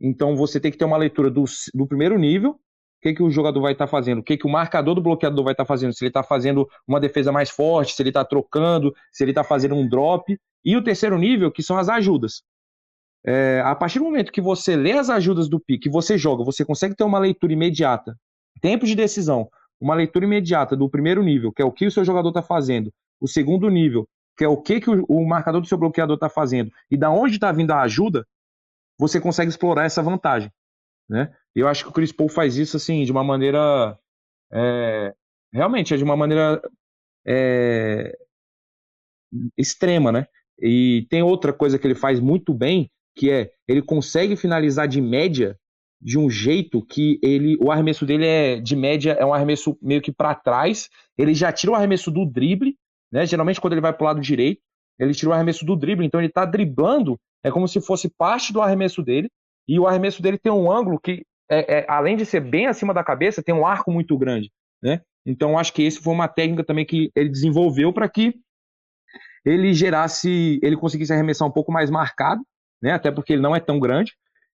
Então você tem que ter uma leitura do, do primeiro nível, o que, que o jogador vai estar tá fazendo, o que, que o marcador do bloqueador vai estar tá fazendo, se ele está fazendo uma defesa mais forte, se ele está trocando, se ele está fazendo um drop. E o terceiro nível, que são as ajudas. É, a partir do momento que você lê as ajudas do pique, você joga, você consegue ter uma leitura imediata, tempo de decisão, uma leitura imediata do primeiro nível, que é o que o seu jogador está fazendo, o segundo nível, que é o que, que o, o marcador do seu bloqueador está fazendo e da onde está vindo a ajuda, você consegue explorar essa vantagem. Né? Eu acho que o Chris Paul faz isso assim de uma maneira. É, realmente, é de uma maneira é, extrema. Né? E tem outra coisa que ele faz muito bem, que é ele consegue finalizar de média de um jeito que ele o arremesso dele é de média é um arremesso meio que para trás ele já tira o arremesso do drible né? Geralmente, quando ele vai para o lado direito, ele tira o arremesso do drible, então ele está driblando, é como se fosse parte do arremesso dele, e o arremesso dele tem um ângulo que, é, é, além de ser bem acima da cabeça, tem um arco muito grande. Né? Então, acho que esse foi uma técnica também que ele desenvolveu para que ele gerasse, ele conseguisse arremessar um pouco mais marcado, né? até porque ele não é tão grande,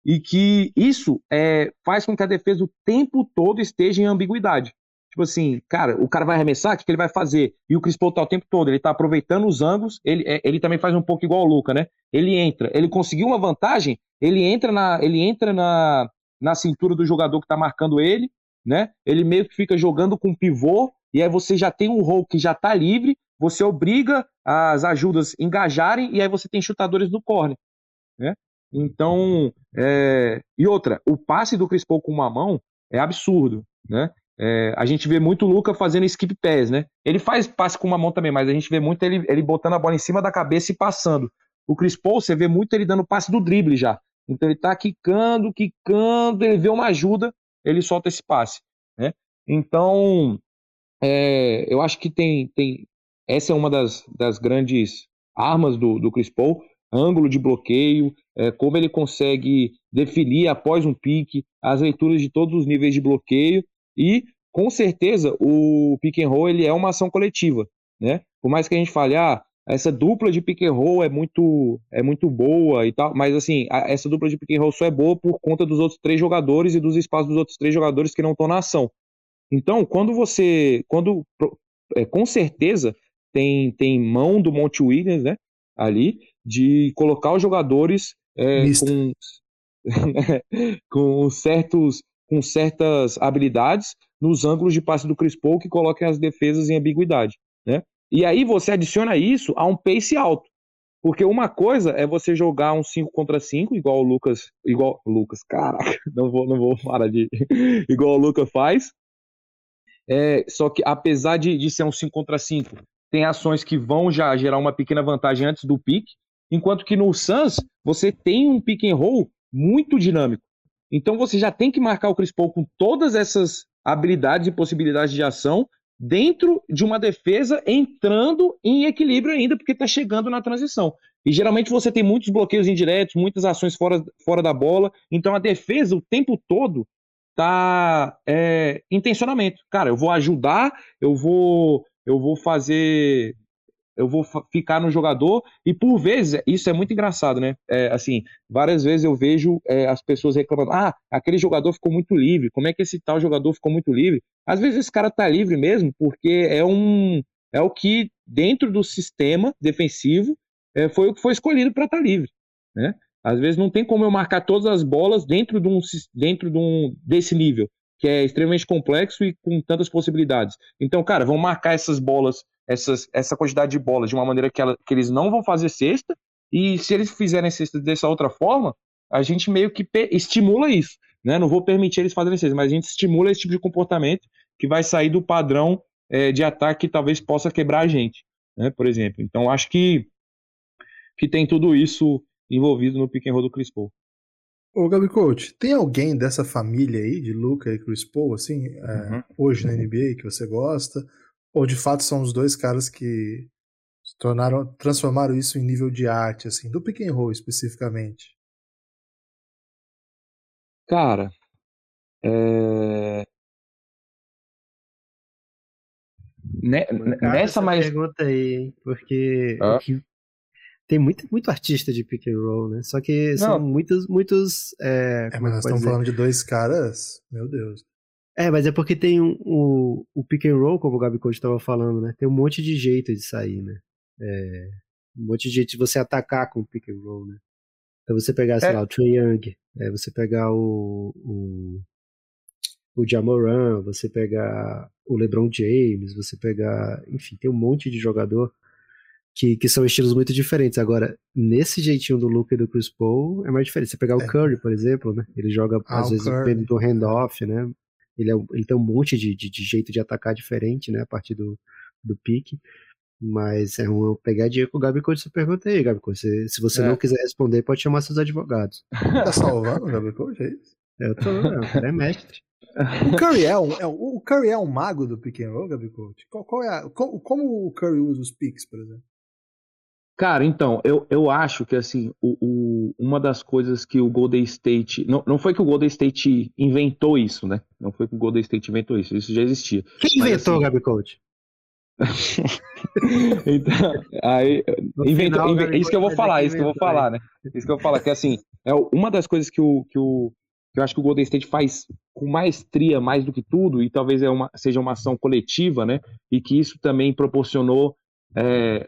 e que isso é, faz com que a defesa o tempo todo esteja em ambiguidade. Tipo assim, cara, o cara vai arremessar, o que, que ele vai fazer? E o Chris Paul tá o tempo todo, ele tá aproveitando os ângulos, ele, é, ele também faz um pouco igual o Luca, né? Ele entra, ele conseguiu uma vantagem, ele entra na, ele entra na, na cintura do jogador que tá marcando ele, né? Ele meio que fica jogando com pivô, e aí você já tem um rol que já tá livre, você obriga as ajudas engajarem, e aí você tem chutadores do corner, né? Então, é... e outra, o passe do Chris Paul com uma mão é absurdo, né? É, a gente vê muito o Luca fazendo skip pass, né? Ele faz passe com uma mão também, mas a gente vê muito ele, ele botando a bola em cima da cabeça e passando. O Chris Paul, você vê muito ele dando passe do drible já. Então ele tá quicando, quicando, ele vê uma ajuda, ele solta esse passe, né? Então, é, eu acho que tem, tem essa é uma das, das grandes armas do, do Chris Paul, ângulo de bloqueio, é, como ele consegue definir após um pique, as leituras de todos os níveis de bloqueio e, com certeza, o pick and roll ele é uma ação coletiva, né? Por mais que a gente fale, ah, essa dupla de pick and roll é muito, é muito boa e tal, mas assim, a, essa dupla de pick and roll só é boa por conta dos outros três jogadores e dos espaços dos outros três jogadores que não estão na ação. Então, quando você, quando, é, com certeza, tem, tem mão do Monte Williams, né, ali, de colocar os jogadores é, com, [LAUGHS] com, certos, com certas habilidades nos ângulos de passe do Chris Paul que coloquem as defesas em ambiguidade, né? E aí você adiciona isso a um pace alto. Porque uma coisa é você jogar um 5 contra 5, igual o Lucas. Igual. Lucas, caraca, [LAUGHS] não vou, não vou parar de. [LAUGHS] igual o Lucas faz. É, só que apesar de, de ser um 5 contra 5, tem ações que vão já gerar uma pequena vantagem antes do pique, enquanto que no Suns você tem um pick and roll muito dinâmico. Então você já tem que marcar o Chris Paul com todas essas habilidades e possibilidades de ação dentro de uma defesa entrando em equilíbrio ainda, porque está chegando na transição. E geralmente você tem muitos bloqueios indiretos, muitas ações fora, fora da bola. Então a defesa o tempo todo tá é, intencionamento. Cara, eu vou ajudar, eu vou eu vou fazer eu vou ficar no jogador e por vezes isso é muito engraçado, né? É, assim, várias vezes eu vejo é, as pessoas reclamando: ah, aquele jogador ficou muito livre. Como é que esse tal jogador ficou muito livre? Às vezes esse cara tá livre mesmo porque é um é o que dentro do sistema defensivo é, foi o que foi escolhido para estar tá livre, né? Às vezes não tem como eu marcar todas as bolas dentro de um dentro de um desse nível que é extremamente complexo e com tantas possibilidades. Então, cara, vão marcar essas bolas, essas, essa quantidade de bolas de uma maneira que, ela, que eles não vão fazer cesta, e se eles fizerem cesta dessa outra forma, a gente meio que estimula isso. Né? Não vou permitir eles fazerem cesta, mas a gente estimula esse tipo de comportamento que vai sair do padrão é, de ataque que talvez possa quebrar a gente, né? por exemplo. Então, acho que, que tem tudo isso envolvido no pick and roll do Chris Paul. Ô, Gabi Coach, tem alguém dessa família aí, de Luca e Chris Paul, assim, é, uhum. hoje na [LAUGHS] NBA que você gosta? Ou de fato são os dois caras que tornaram, transformaram isso em nível de arte, assim, do pick and roll especificamente? Cara, é... nessa mais pergunta aí, porque ah. tem muito, muito artista de pick and roll, né? Só que Não. são muitos, muitos. É, é mas nós estamos dizer? falando de dois caras, meu Deus. É, mas é porque tem um, o, o pick and roll, como o Gabi Coach estava falando, né? Tem um monte de jeito de sair, né? É, um monte de jeito de você atacar com o pick and roll, né? Então você pegar, sei é. lá, o Trey Young, é, você pegar o, o, o Jamoran, você pegar o LeBron James, você pegar, enfim, tem um monte de jogador que, que são estilos muito diferentes. Agora, nesse jeitinho do Luke e do Chris Paul, é mais diferente. Você pegar o é. Curry, por exemplo, né? Ele joga, ah, às vezes, depende do handoff, né? Ele, é, ele tem um monte de, de, de, jeito de atacar diferente, né? A partir do, do pique. Mas é uma pegadinha com o Gabi Coach. Você pergunta aí, Gabi Coach. Se, se você é. não quiser responder, pode chamar seus advogados. [LAUGHS] Tá salvando o é isso? Eu tô, é, é mestre. O Curry é um, é, o Curry é um mago do pick and roll, Gabi Coach? Qual, qual é a, como, como o Curry usa os picks, por exemplo? Cara, então, eu, eu acho que assim, o, o, uma das coisas que o Golden State. Não, não foi que o Golden State inventou isso, né? Não foi que o Golden State inventou isso, isso já existia. Quem Mas, inventou, assim, Gabi Coach? [LAUGHS] então, aí, inventou, final, inventou, isso que eu vou falar, isso que eu vou falar, né? Isso que eu vou falar, que assim, é uma das coisas que o, que o eu acho que o Golden State faz com maestria mais do que tudo, e talvez é uma, seja uma ação coletiva, né? E que isso também proporcionou é,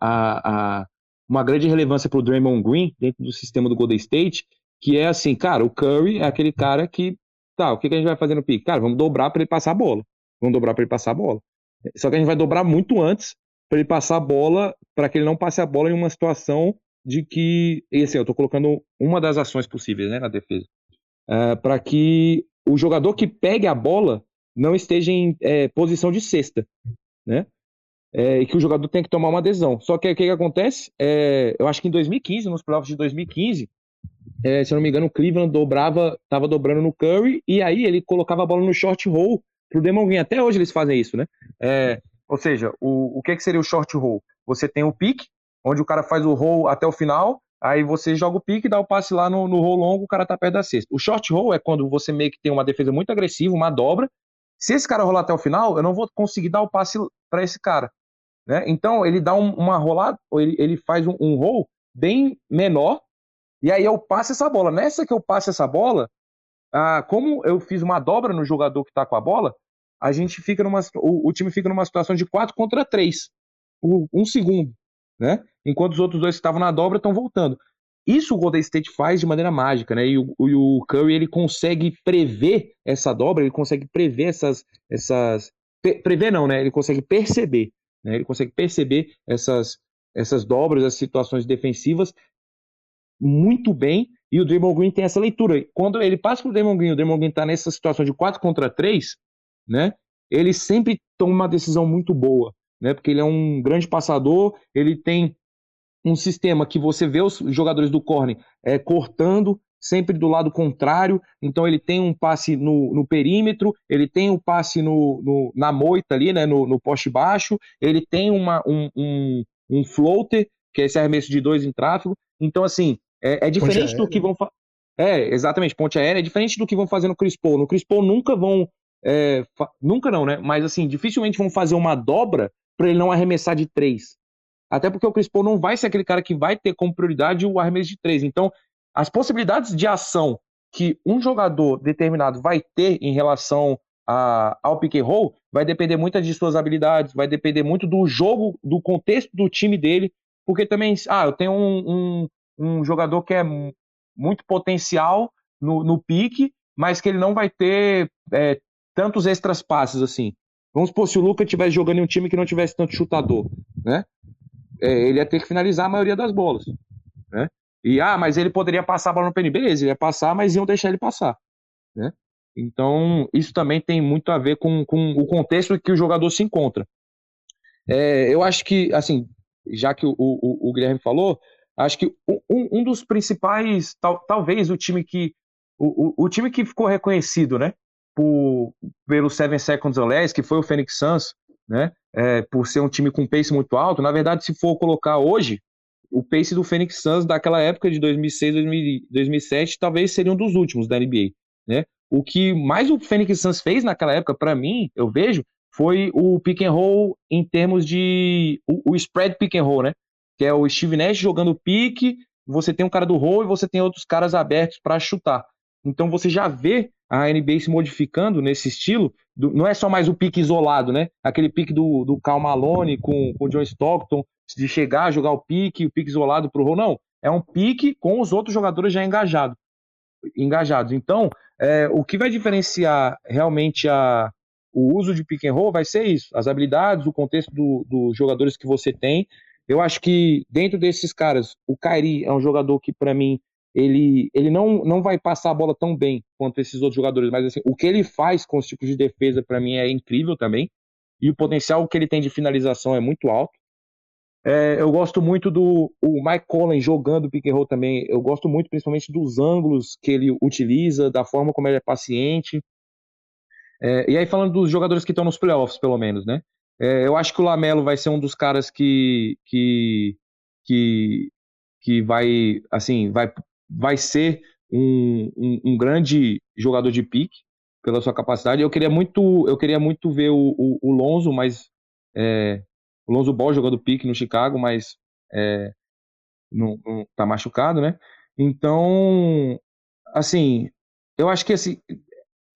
a, a uma grande relevância para o Draymond Green dentro do sistema do Golden State, que é assim, cara, o Curry é aquele cara que, tá, o que, que a gente vai fazer no pique? Cara, vamos dobrar para ele passar a bola. Vamos dobrar para ele passar a bola. Só que a gente vai dobrar muito antes para ele passar a bola, para que ele não passe a bola em uma situação de que, esse, eu estou colocando uma das ações possíveis, né, na defesa, uh, para que o jogador que pegue a bola não esteja em é, posição de cesta, né? É, e que o jogador tem que tomar uma adesão. Só que o que, que, acontece? É, eu acho que em 2015, nos playoffs de 2015, é, se eu não me engano, o Cleveland dobrava, estava dobrando no Curry, e aí ele colocava a bola no short roll pro Demon Green. Até hoje eles fazem isso, né? É, Ou seja, o, o que, que seria o short roll? Você tem o pique, onde o cara faz o roll até o final, aí você joga o pique, dá o passe lá no, no roll longo, o cara tá perto da cesta. O short roll é quando você meio que tem uma defesa muito agressiva, uma dobra. Se esse cara rolar até o final, eu não vou conseguir dar o passe para esse cara. Né? Então ele dá um, uma rolada, ele, ele faz um, um roll bem menor, e aí eu passo essa bola. Nessa que eu passo essa bola, ah, como eu fiz uma dobra no jogador que está com a bola, a gente fica numa, o, o, time fica numa situação de 4 contra 3, por um segundo, né? Enquanto os outros dois que estavam na dobra estão voltando. Isso o Golden State faz de maneira mágica, né? E o, o, Curry ele consegue prever essa dobra, ele consegue prever essas, essas prever não, né? Ele consegue perceber, né? Ele consegue perceber essas essas dobras, as situações defensivas muito bem. E o Draymond Green tem essa leitura. Quando ele passa para o Draymond Green, o Draymond Green está nessa situação de 4 contra 3, né? Ele sempre toma uma decisão muito boa, né? Porque ele é um grande passador, ele tem um sistema que você vê os jogadores do corner é, cortando sempre do lado contrário, então ele tem um passe no, no perímetro, ele tem um passe no, no na moita ali, né, no, no, poste baixo, ele tem uma, um, um, um floater, que é esse arremesso de dois em tráfego, então assim, é, é diferente do que vão fazer. É, exatamente, ponte aérea é diferente do que vão fazer no Chris Paul. No Chris Paul nunca vão. É, nunca não, né? Mas assim, dificilmente vão fazer uma dobra para ele não arremessar de três. Até porque o Chris Paul não vai ser aquele cara que vai ter como prioridade o arremesso de três. Então, as possibilidades de ação que um jogador determinado vai ter em relação a, ao pick and roll vai depender muito de suas habilidades, vai depender muito do jogo, do contexto do time dele, porque também, ah, eu tenho um, um, um jogador que é muito potencial no, no pique, mas que ele não vai ter é, tantos extras passes assim. Vamos supor, se o Luca estivesse jogando em um time que não tivesse tanto chutador, né? É, ele ia ter que finalizar a maioria das bolas, né? E, ah, mas ele poderia passar a bola no PN. Beleza, ele ia passar, mas iam deixar ele passar, né? Então, isso também tem muito a ver com, com o contexto que o jogador se encontra. É, eu acho que, assim, já que o, o, o Guilherme falou, Acho que um, um dos principais, tal, talvez o time que o, o, o, time que ficou reconhecido, né, por, pelo Seven Seconds or Less, que foi o Phoenix Suns, né, é, por ser um time com pace muito alto. Na verdade, se for colocar hoje, o pace do Phoenix Suns daquela época de 2006, 2007, talvez seria um dos últimos da NBA, né? O que mais o Phoenix Suns fez naquela época, para mim, eu vejo, foi o pick and roll em termos de o, o spread pick and roll, né? que é o Steve Nash jogando pique, você tem um cara do roll e você tem outros caras abertos para chutar. Então você já vê a NBA se modificando nesse estilo. Do, não é só mais o pique isolado, né? Aquele pique do, do Cal Malone com, com o John Stockton, de chegar, jogar o pique, o pique isolado para o roll. Não, é um pique com os outros jogadores já engajados. engajados. Então, é, o que vai diferenciar realmente a, o uso de pick and roll vai ser isso. As habilidades, o contexto dos do jogadores que você tem eu acho que dentro desses caras, o Kairi é um jogador que, para mim, ele, ele não, não vai passar a bola tão bem quanto esses outros jogadores, mas assim, o que ele faz com os tipos de defesa, para mim, é incrível também. E o potencial que ele tem de finalização é muito alto. É, eu gosto muito do o Mike Collins jogando pick and roll também. Eu gosto muito, principalmente, dos ângulos que ele utiliza, da forma como ele é paciente. É, e aí, falando dos jogadores que estão nos playoffs, pelo menos, né? É, eu acho que o Lamelo vai ser um dos caras que, que, que, que vai, assim, vai, vai ser um, um, um grande jogador de pique pela sua capacidade. Eu queria muito, eu queria muito ver o, o, o Lonzo, mas é, o Lonzo Ball jogando pique no Chicago, mas é, não, não tá machucado, né? Então, assim, eu acho que assim,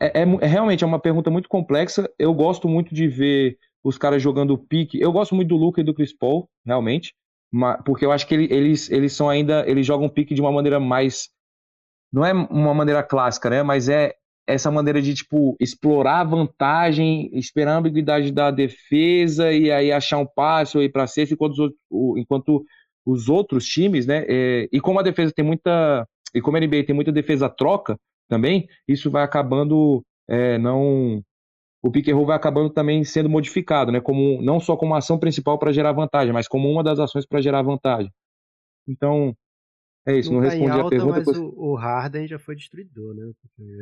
é, é, é, realmente é uma pergunta muito complexa. Eu gosto muito de ver os caras jogando pique. Eu gosto muito do Luca e do Chris Paul, realmente, porque eu acho que eles, eles são ainda. Eles jogam pique de uma maneira mais. Não é uma maneira clássica, né? Mas é essa maneira de, tipo, explorar a vantagem, esperar a ambiguidade da defesa e aí achar um passe ou ir para cesta, enquanto os, outros, enquanto os outros times, né? É, e como a defesa tem muita. E como a NBA tem muita defesa troca também, isso vai acabando é, não o pick and vai acabando também sendo modificado, né? Como não só como ação principal para gerar vantagem, mas como uma das ações para gerar vantagem. Então, é isso, não, não tá respondi alta, a pergunta. Mas o, o, Harden já foi destruidor, né?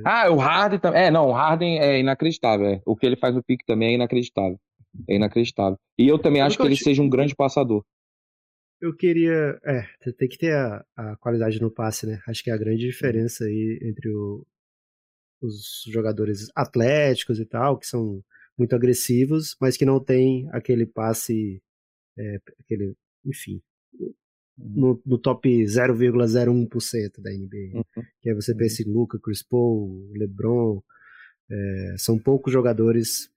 Ah, o Harden também. É, não, o Harden é inacreditável. É. O que ele faz no pique também é inacreditável. É inacreditável. E eu também acho que ele seja um grande passador. Eu queria. É, tem que ter a, a qualidade no passe, né? Acho que é a grande diferença aí entre o, os jogadores atléticos e tal, que são muito agressivos, mas que não tem aquele passe, é, aquele, enfim. No, no top 0,01% da NBA. Uhum. Que aí você uhum. pensa em Luca, Chris Paul, LeBron, é, são poucos jogadores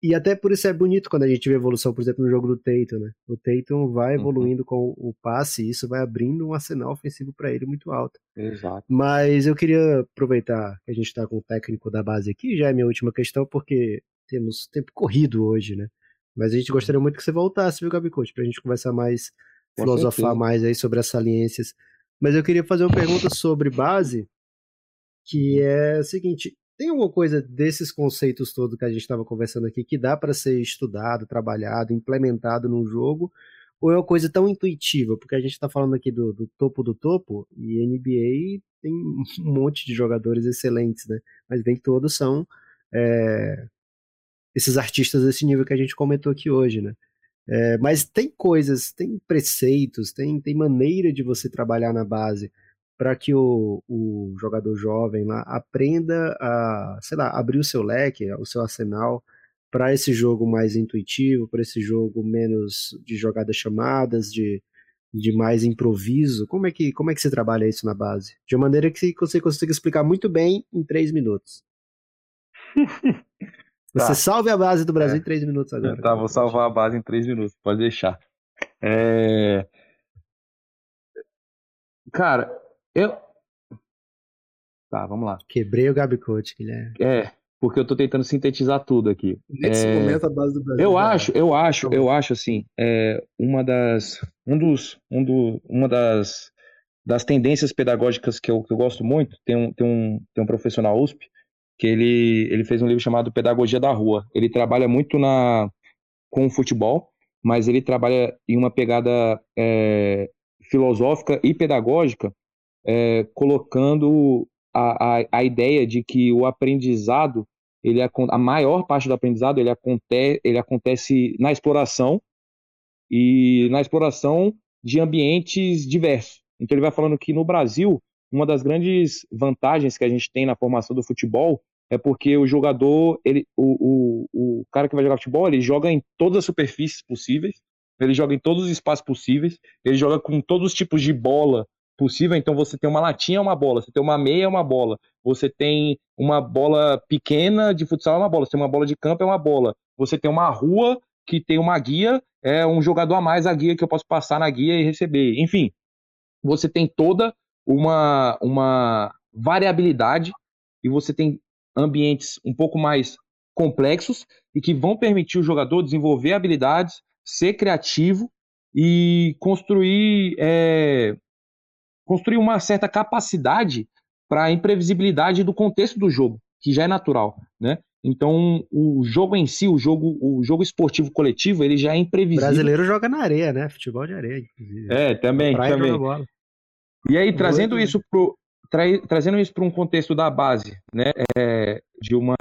e até por isso é bonito quando a gente vê evolução, por exemplo, no jogo do Tatum, né? O Tatum vai uhum. evoluindo uhum. com o passe e isso vai abrindo um arsenal ofensivo para ele muito alto. Exato. Mas eu queria aproveitar que a gente está com o técnico da base aqui, já é minha última questão, porque temos tempo corrido hoje, né? Mas a gente gostaria muito que você voltasse, viu, Gabi Coach, pra gente conversar mais, filosofar mais aí sobre as saliências. Mas eu queria fazer uma pergunta sobre base, que é o seguinte: tem alguma coisa desses conceitos todos que a gente estava conversando aqui que dá para ser estudado, trabalhado, implementado num jogo? Ou é uma coisa tão intuitiva? Porque a gente está falando aqui do, do, topo do topo e NBA tem [LAUGHS] um monte de jogadores excelentes, né? Mas nem todos são é, esses artistas desse nível que a gente comentou aqui hoje, né? É, mas tem coisas, tem preceitos, tem, tem maneira de você trabalhar na base para que o, o jogador jovem lá aprenda a, sei lá, abrir o seu leque, o seu arsenal para esse jogo mais intuitivo, para esse jogo menos de jogadas chamadas, de, de mais improviso? Como é, que, como é que você trabalha isso na base? De uma maneira que você consiga explicar muito bem em três minutos. [LAUGHS] Você tá. salve a base do Brasil é. em três minutos agora. Tá, vou salvar a base em três minutos, pode deixar. É... Cara, eu. Tá, vamos lá. Quebrei o Gabicote, Guilherme. É, porque eu tô tentando sintetizar tudo aqui. Nesse é... momento a base do Brasil. Eu acho, eu acho, eu acho assim, é, uma das, um dos, um do, uma das, das tendências pedagógicas que eu, que eu gosto muito. Tem um, tem um, tem um professor na USP que ele, ele fez um livro chamado Pedagogia da Rua. Ele trabalha muito na com o futebol, mas ele trabalha em uma pegada é, filosófica e pedagógica é, colocando a, a, a, ideia de que o aprendizado, ele, a maior parte do aprendizado, ele, aconte, ele acontece na exploração e na exploração de ambientes diversos. Então ele vai falando que no Brasil, uma das grandes vantagens que a gente tem na formação do futebol é porque o jogador, ele, o, o, o cara que vai jogar futebol, ele joga em todas as superfícies possíveis, ele joga em todos os espaços possíveis, ele joga com todos os tipos de bola possível. Então você tem uma latinha, é uma bola, você tem uma meia, é uma bola, você tem uma bola pequena de futsal, é uma bola, você tem uma bola de campo, é uma bola, você tem uma rua que tem uma guia, é um jogador a mais a guia que eu posso passar na guia e receber. Enfim, você tem toda uma, uma variabilidade e você tem ambientes um pouco mais complexos e que vão permitir o jogador desenvolver habilidades, ser criativo e construir é, construir uma certa capacidade para a imprevisibilidade do contexto do jogo, que já é natural, né? Então, o jogo em si, o jogo, o jogo esportivo coletivo, ele já é imprevisível. O brasileiro joga na areia, né? Futebol de areia, inclusive. É, também, também. E aí, trazendo isso pro, tra, trazendo isso para um contexto da base, né? É, de, uma,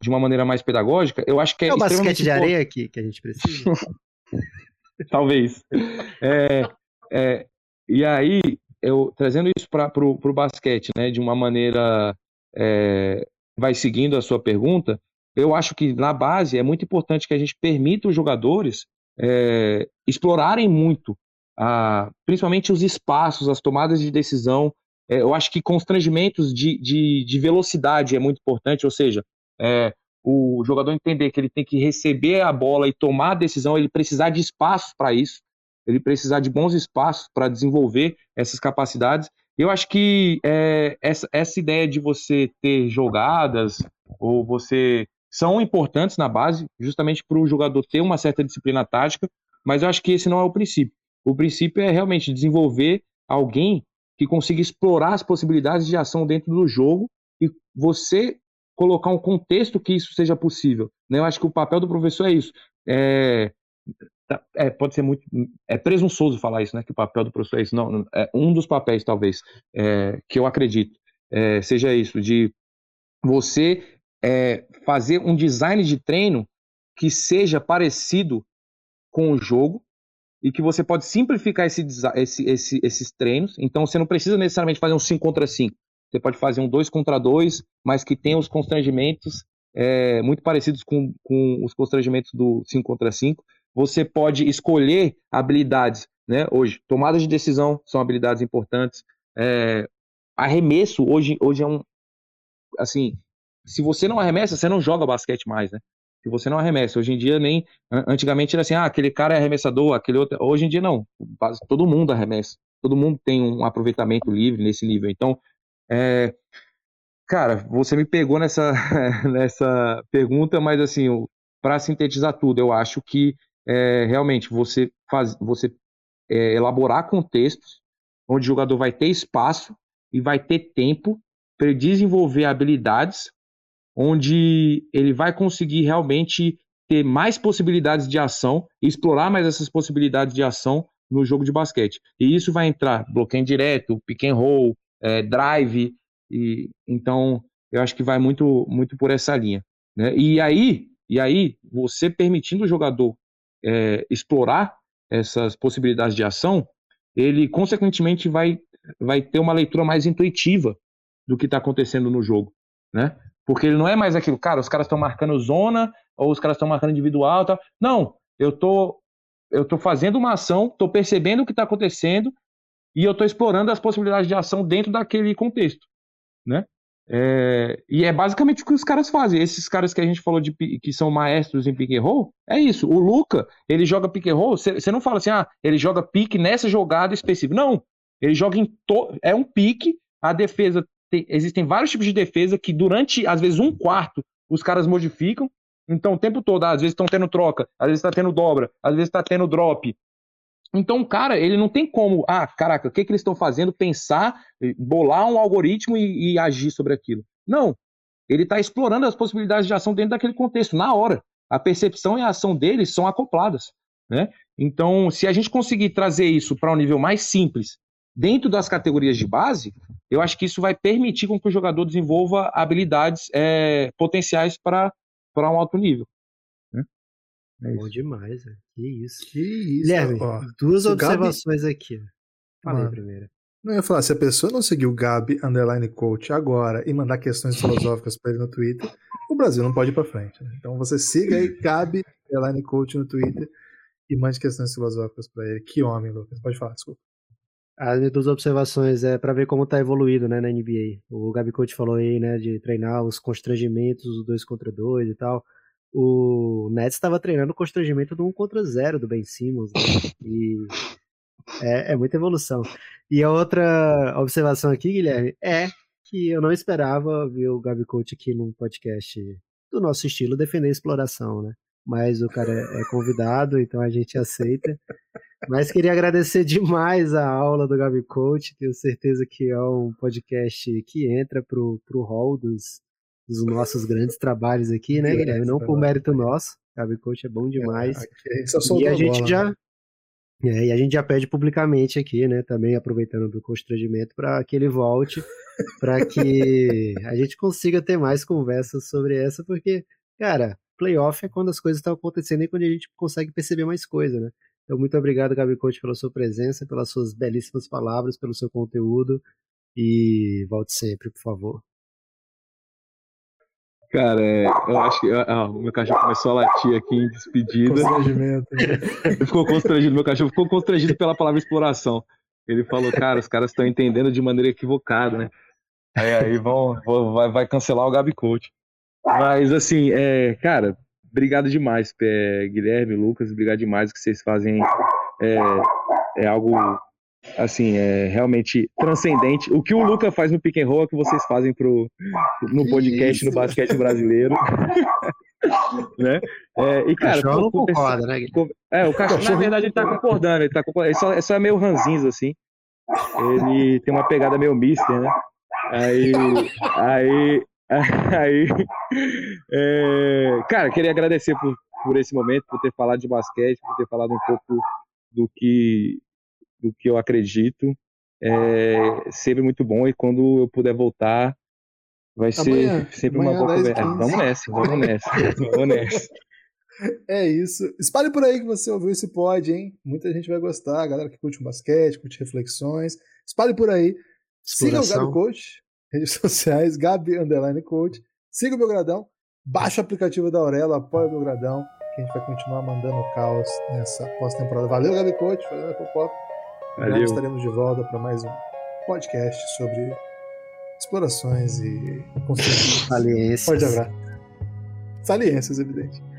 de uma maneira mais pedagógica, eu acho que é. É o basquete de areia que, que a gente precisa. [LAUGHS] Talvez. É, é, e aí, eu trazendo isso para o basquete, né, de uma maneira é, vai seguindo a sua pergunta, eu acho que na base é muito importante que a gente permita os jogadores é, explorarem muito, a, principalmente os espaços, as tomadas de decisão. É, eu acho que constrangimentos de, de, de, velocidade é muito importante, ou seja, é, o jogador entender que ele tem que receber a bola e tomar a decisão, ele precisar de espaço para isso ele precisar de bons espaços para desenvolver essas capacidades. Eu acho que é, essa, essa ideia de você ter jogadas ou você são importantes na base, justamente para o jogador ter uma certa disciplina tática, mas eu acho que esse não é o princípio. O princípio é realmente desenvolver alguém que consiga explorar as possibilidades de ação dentro do jogo e você colocar um contexto que isso seja possível. Né? Eu acho que o papel do professor é isso. É, Tá, é, pode ser muito. É presunçoso falar isso, né? Que o papel do professor é isso. Não, é um dos papéis, talvez, é, que eu acredito, é, seja isso, de você é, fazer um design de treino que seja parecido com o jogo e que você pode simplificar esse, esse, esse, esses treinos. Então você não precisa necessariamente fazer um 5 contra 5. Você pode fazer um 2 contra 2, mas que tenha os constrangimentos é, muito parecidos com, com os constrangimentos do 5 contra 5. Você pode escolher habilidades, né? Hoje, tomada de decisão são habilidades importantes. É, arremesso hoje, hoje é um assim, se você não arremessa, você não joga basquete mais, né? Se você não arremessa, hoje em dia nem antigamente era assim, ah, aquele cara é arremessador, aquele outro, hoje em dia não, todo mundo arremessa, todo mundo tem um aproveitamento livre nesse nível. Então, é, cara, você me pegou nessa [LAUGHS] nessa pergunta, mas assim, para sintetizar tudo, eu acho que é, realmente você faz, você é, elaborar contextos onde o jogador vai ter espaço e vai ter tempo para desenvolver habilidades onde ele vai conseguir realmente ter mais possibilidades de ação explorar mais essas possibilidades de ação no jogo de basquete. E isso vai entrar bloqueio direto, pick and roll, é, drive, e então eu acho que vai muito muito por essa linha. Né? E aí, e aí você permitindo o jogador é, explorar essas possibilidades de ação, ele consequentemente vai vai ter uma leitura mais intuitiva do que está acontecendo no jogo, né? Porque ele não é mais aquilo, cara, os caras estão marcando zona ou os caras estão marcando individual, tal. Não, eu tô eu tô fazendo uma ação, tô percebendo o que está acontecendo e eu tô explorando as possibilidades de ação dentro daquele contexto, né? É, e é basicamente o que os caras fazem. Esses caras que a gente falou de que são maestros em pick and roll, é isso. O Luca, ele joga pick and roll, você não fala assim, ah, ele joga pique nessa jogada específica. Não, ele joga em to... é um pique, a defesa tem... existem vários tipos de defesa que durante às vezes um quarto os caras modificam. Então o tempo todo, às vezes estão tendo troca, às vezes está tendo dobra, às vezes está tendo drop. Então, cara, ele não tem como, ah, caraca, o que, que eles estão fazendo? Pensar, bolar um algoritmo e, e agir sobre aquilo. Não. Ele está explorando as possibilidades de ação dentro daquele contexto, na hora. A percepção e a ação deles são acopladas. Né? Então, se a gente conseguir trazer isso para um nível mais simples, dentro das categorias de base, eu acho que isso vai permitir com que o jogador desenvolva habilidades é, potenciais para um alto nível. É Bom demais, velho. Que isso. Que isso. Guilherme, ó, duas observações Gabi... aqui. Falei Mano, primeiro. Não ia falar, se a pessoa não seguir o Gabi Underline Coach agora e mandar questões [LAUGHS] filosóficas para ele no Twitter, o Brasil não pode ir para frente. Né? Então você siga aí [LAUGHS] Gabi Underline Coach no Twitter e mande questões filosóficas para ele. Que homem, Lucas. Pode falar, desculpa. As minhas duas observações é para ver como tá evoluído, né, na NBA. O Gabi Coach falou aí, né, de treinar os constrangimentos, os dois contra dois e tal o Nets estava treinando o constrangimento do 1 contra 0 do Ben Simmons. Né? E é, é muita evolução. E a outra observação aqui, Guilherme, é que eu não esperava ver o Gabi Coach aqui num podcast do nosso estilo defender a exploração, né? Mas o cara é, é convidado, então a gente aceita. Mas queria agradecer demais a aula do Gabi Coach. Tenho certeza que é um podcast que entra pro, pro hall dos, dos nossos grandes trabalhos aqui, né, Guilherme? Não por mérito nosso. Gabi Coach é bom demais. É, e a gente já. Né? É, e a gente já pede publicamente aqui, né? Também aproveitando do constrangimento para que ele volte, para que a gente consiga ter mais conversas sobre essa, porque, cara, playoff é quando as coisas estão acontecendo e quando a gente consegue perceber mais coisa, né? Então, muito obrigado, Gabi Coach, pela sua presença, pelas suas belíssimas palavras, pelo seu conteúdo. E volte sempre, por favor. Cara, é, eu acho que ah, o meu cachorro começou a latir aqui em despedida. Constrangimento. Ele ficou constrangido, meu cachorro ficou constrangido pela palavra exploração. Ele falou, cara, os caras estão entendendo de maneira equivocada, né? Aí, aí vão, vai, vai cancelar o Gabi Coach. Mas assim, é, cara, obrigado demais, é, Guilherme, Lucas, obrigado demais que vocês fazem. É, é algo assim, é realmente transcendente. O que o Luca faz no pick and roll é o que vocês fazem pro, no podcast no basquete brasileiro. [LAUGHS] né? É, e cara, o não concorda, né? É, o cachorro, na verdade, ele tá concordando, ele tá concordando. Ele só, ele só é meio ranzinza, assim. Ele tem uma pegada meio mister, né? Aí. Aí. [LAUGHS] Aí. É, cara, queria agradecer por, por esse momento, por ter falado de basquete, por ter falado um pouco do que do que eu acredito. É sempre muito bom e quando eu puder voltar, vai ser sempre uma boa conversa. Vamos nessa, vamos nessa, vamos nessa. [LAUGHS] É isso. Espalhe por aí que você ouviu esse pod, hein? Muita gente vai gostar. A galera que curte um basquete, curte reflexões. Espalhe por aí. Siga o Gabi Coach, redes [LAUGHS] sociais, Gabi Underline Coach. Siga o meu gradão. Baixa o aplicativo da Aurelo, apoia o meu gradão, que a gente vai continuar mandando caos nessa pós-temporada. Valeu, Gabi Coach. Valeu, Popop. Valeu. estaremos de volta para mais um podcast sobre explorações e Saliências. Pode abraço. Saliências, evidente.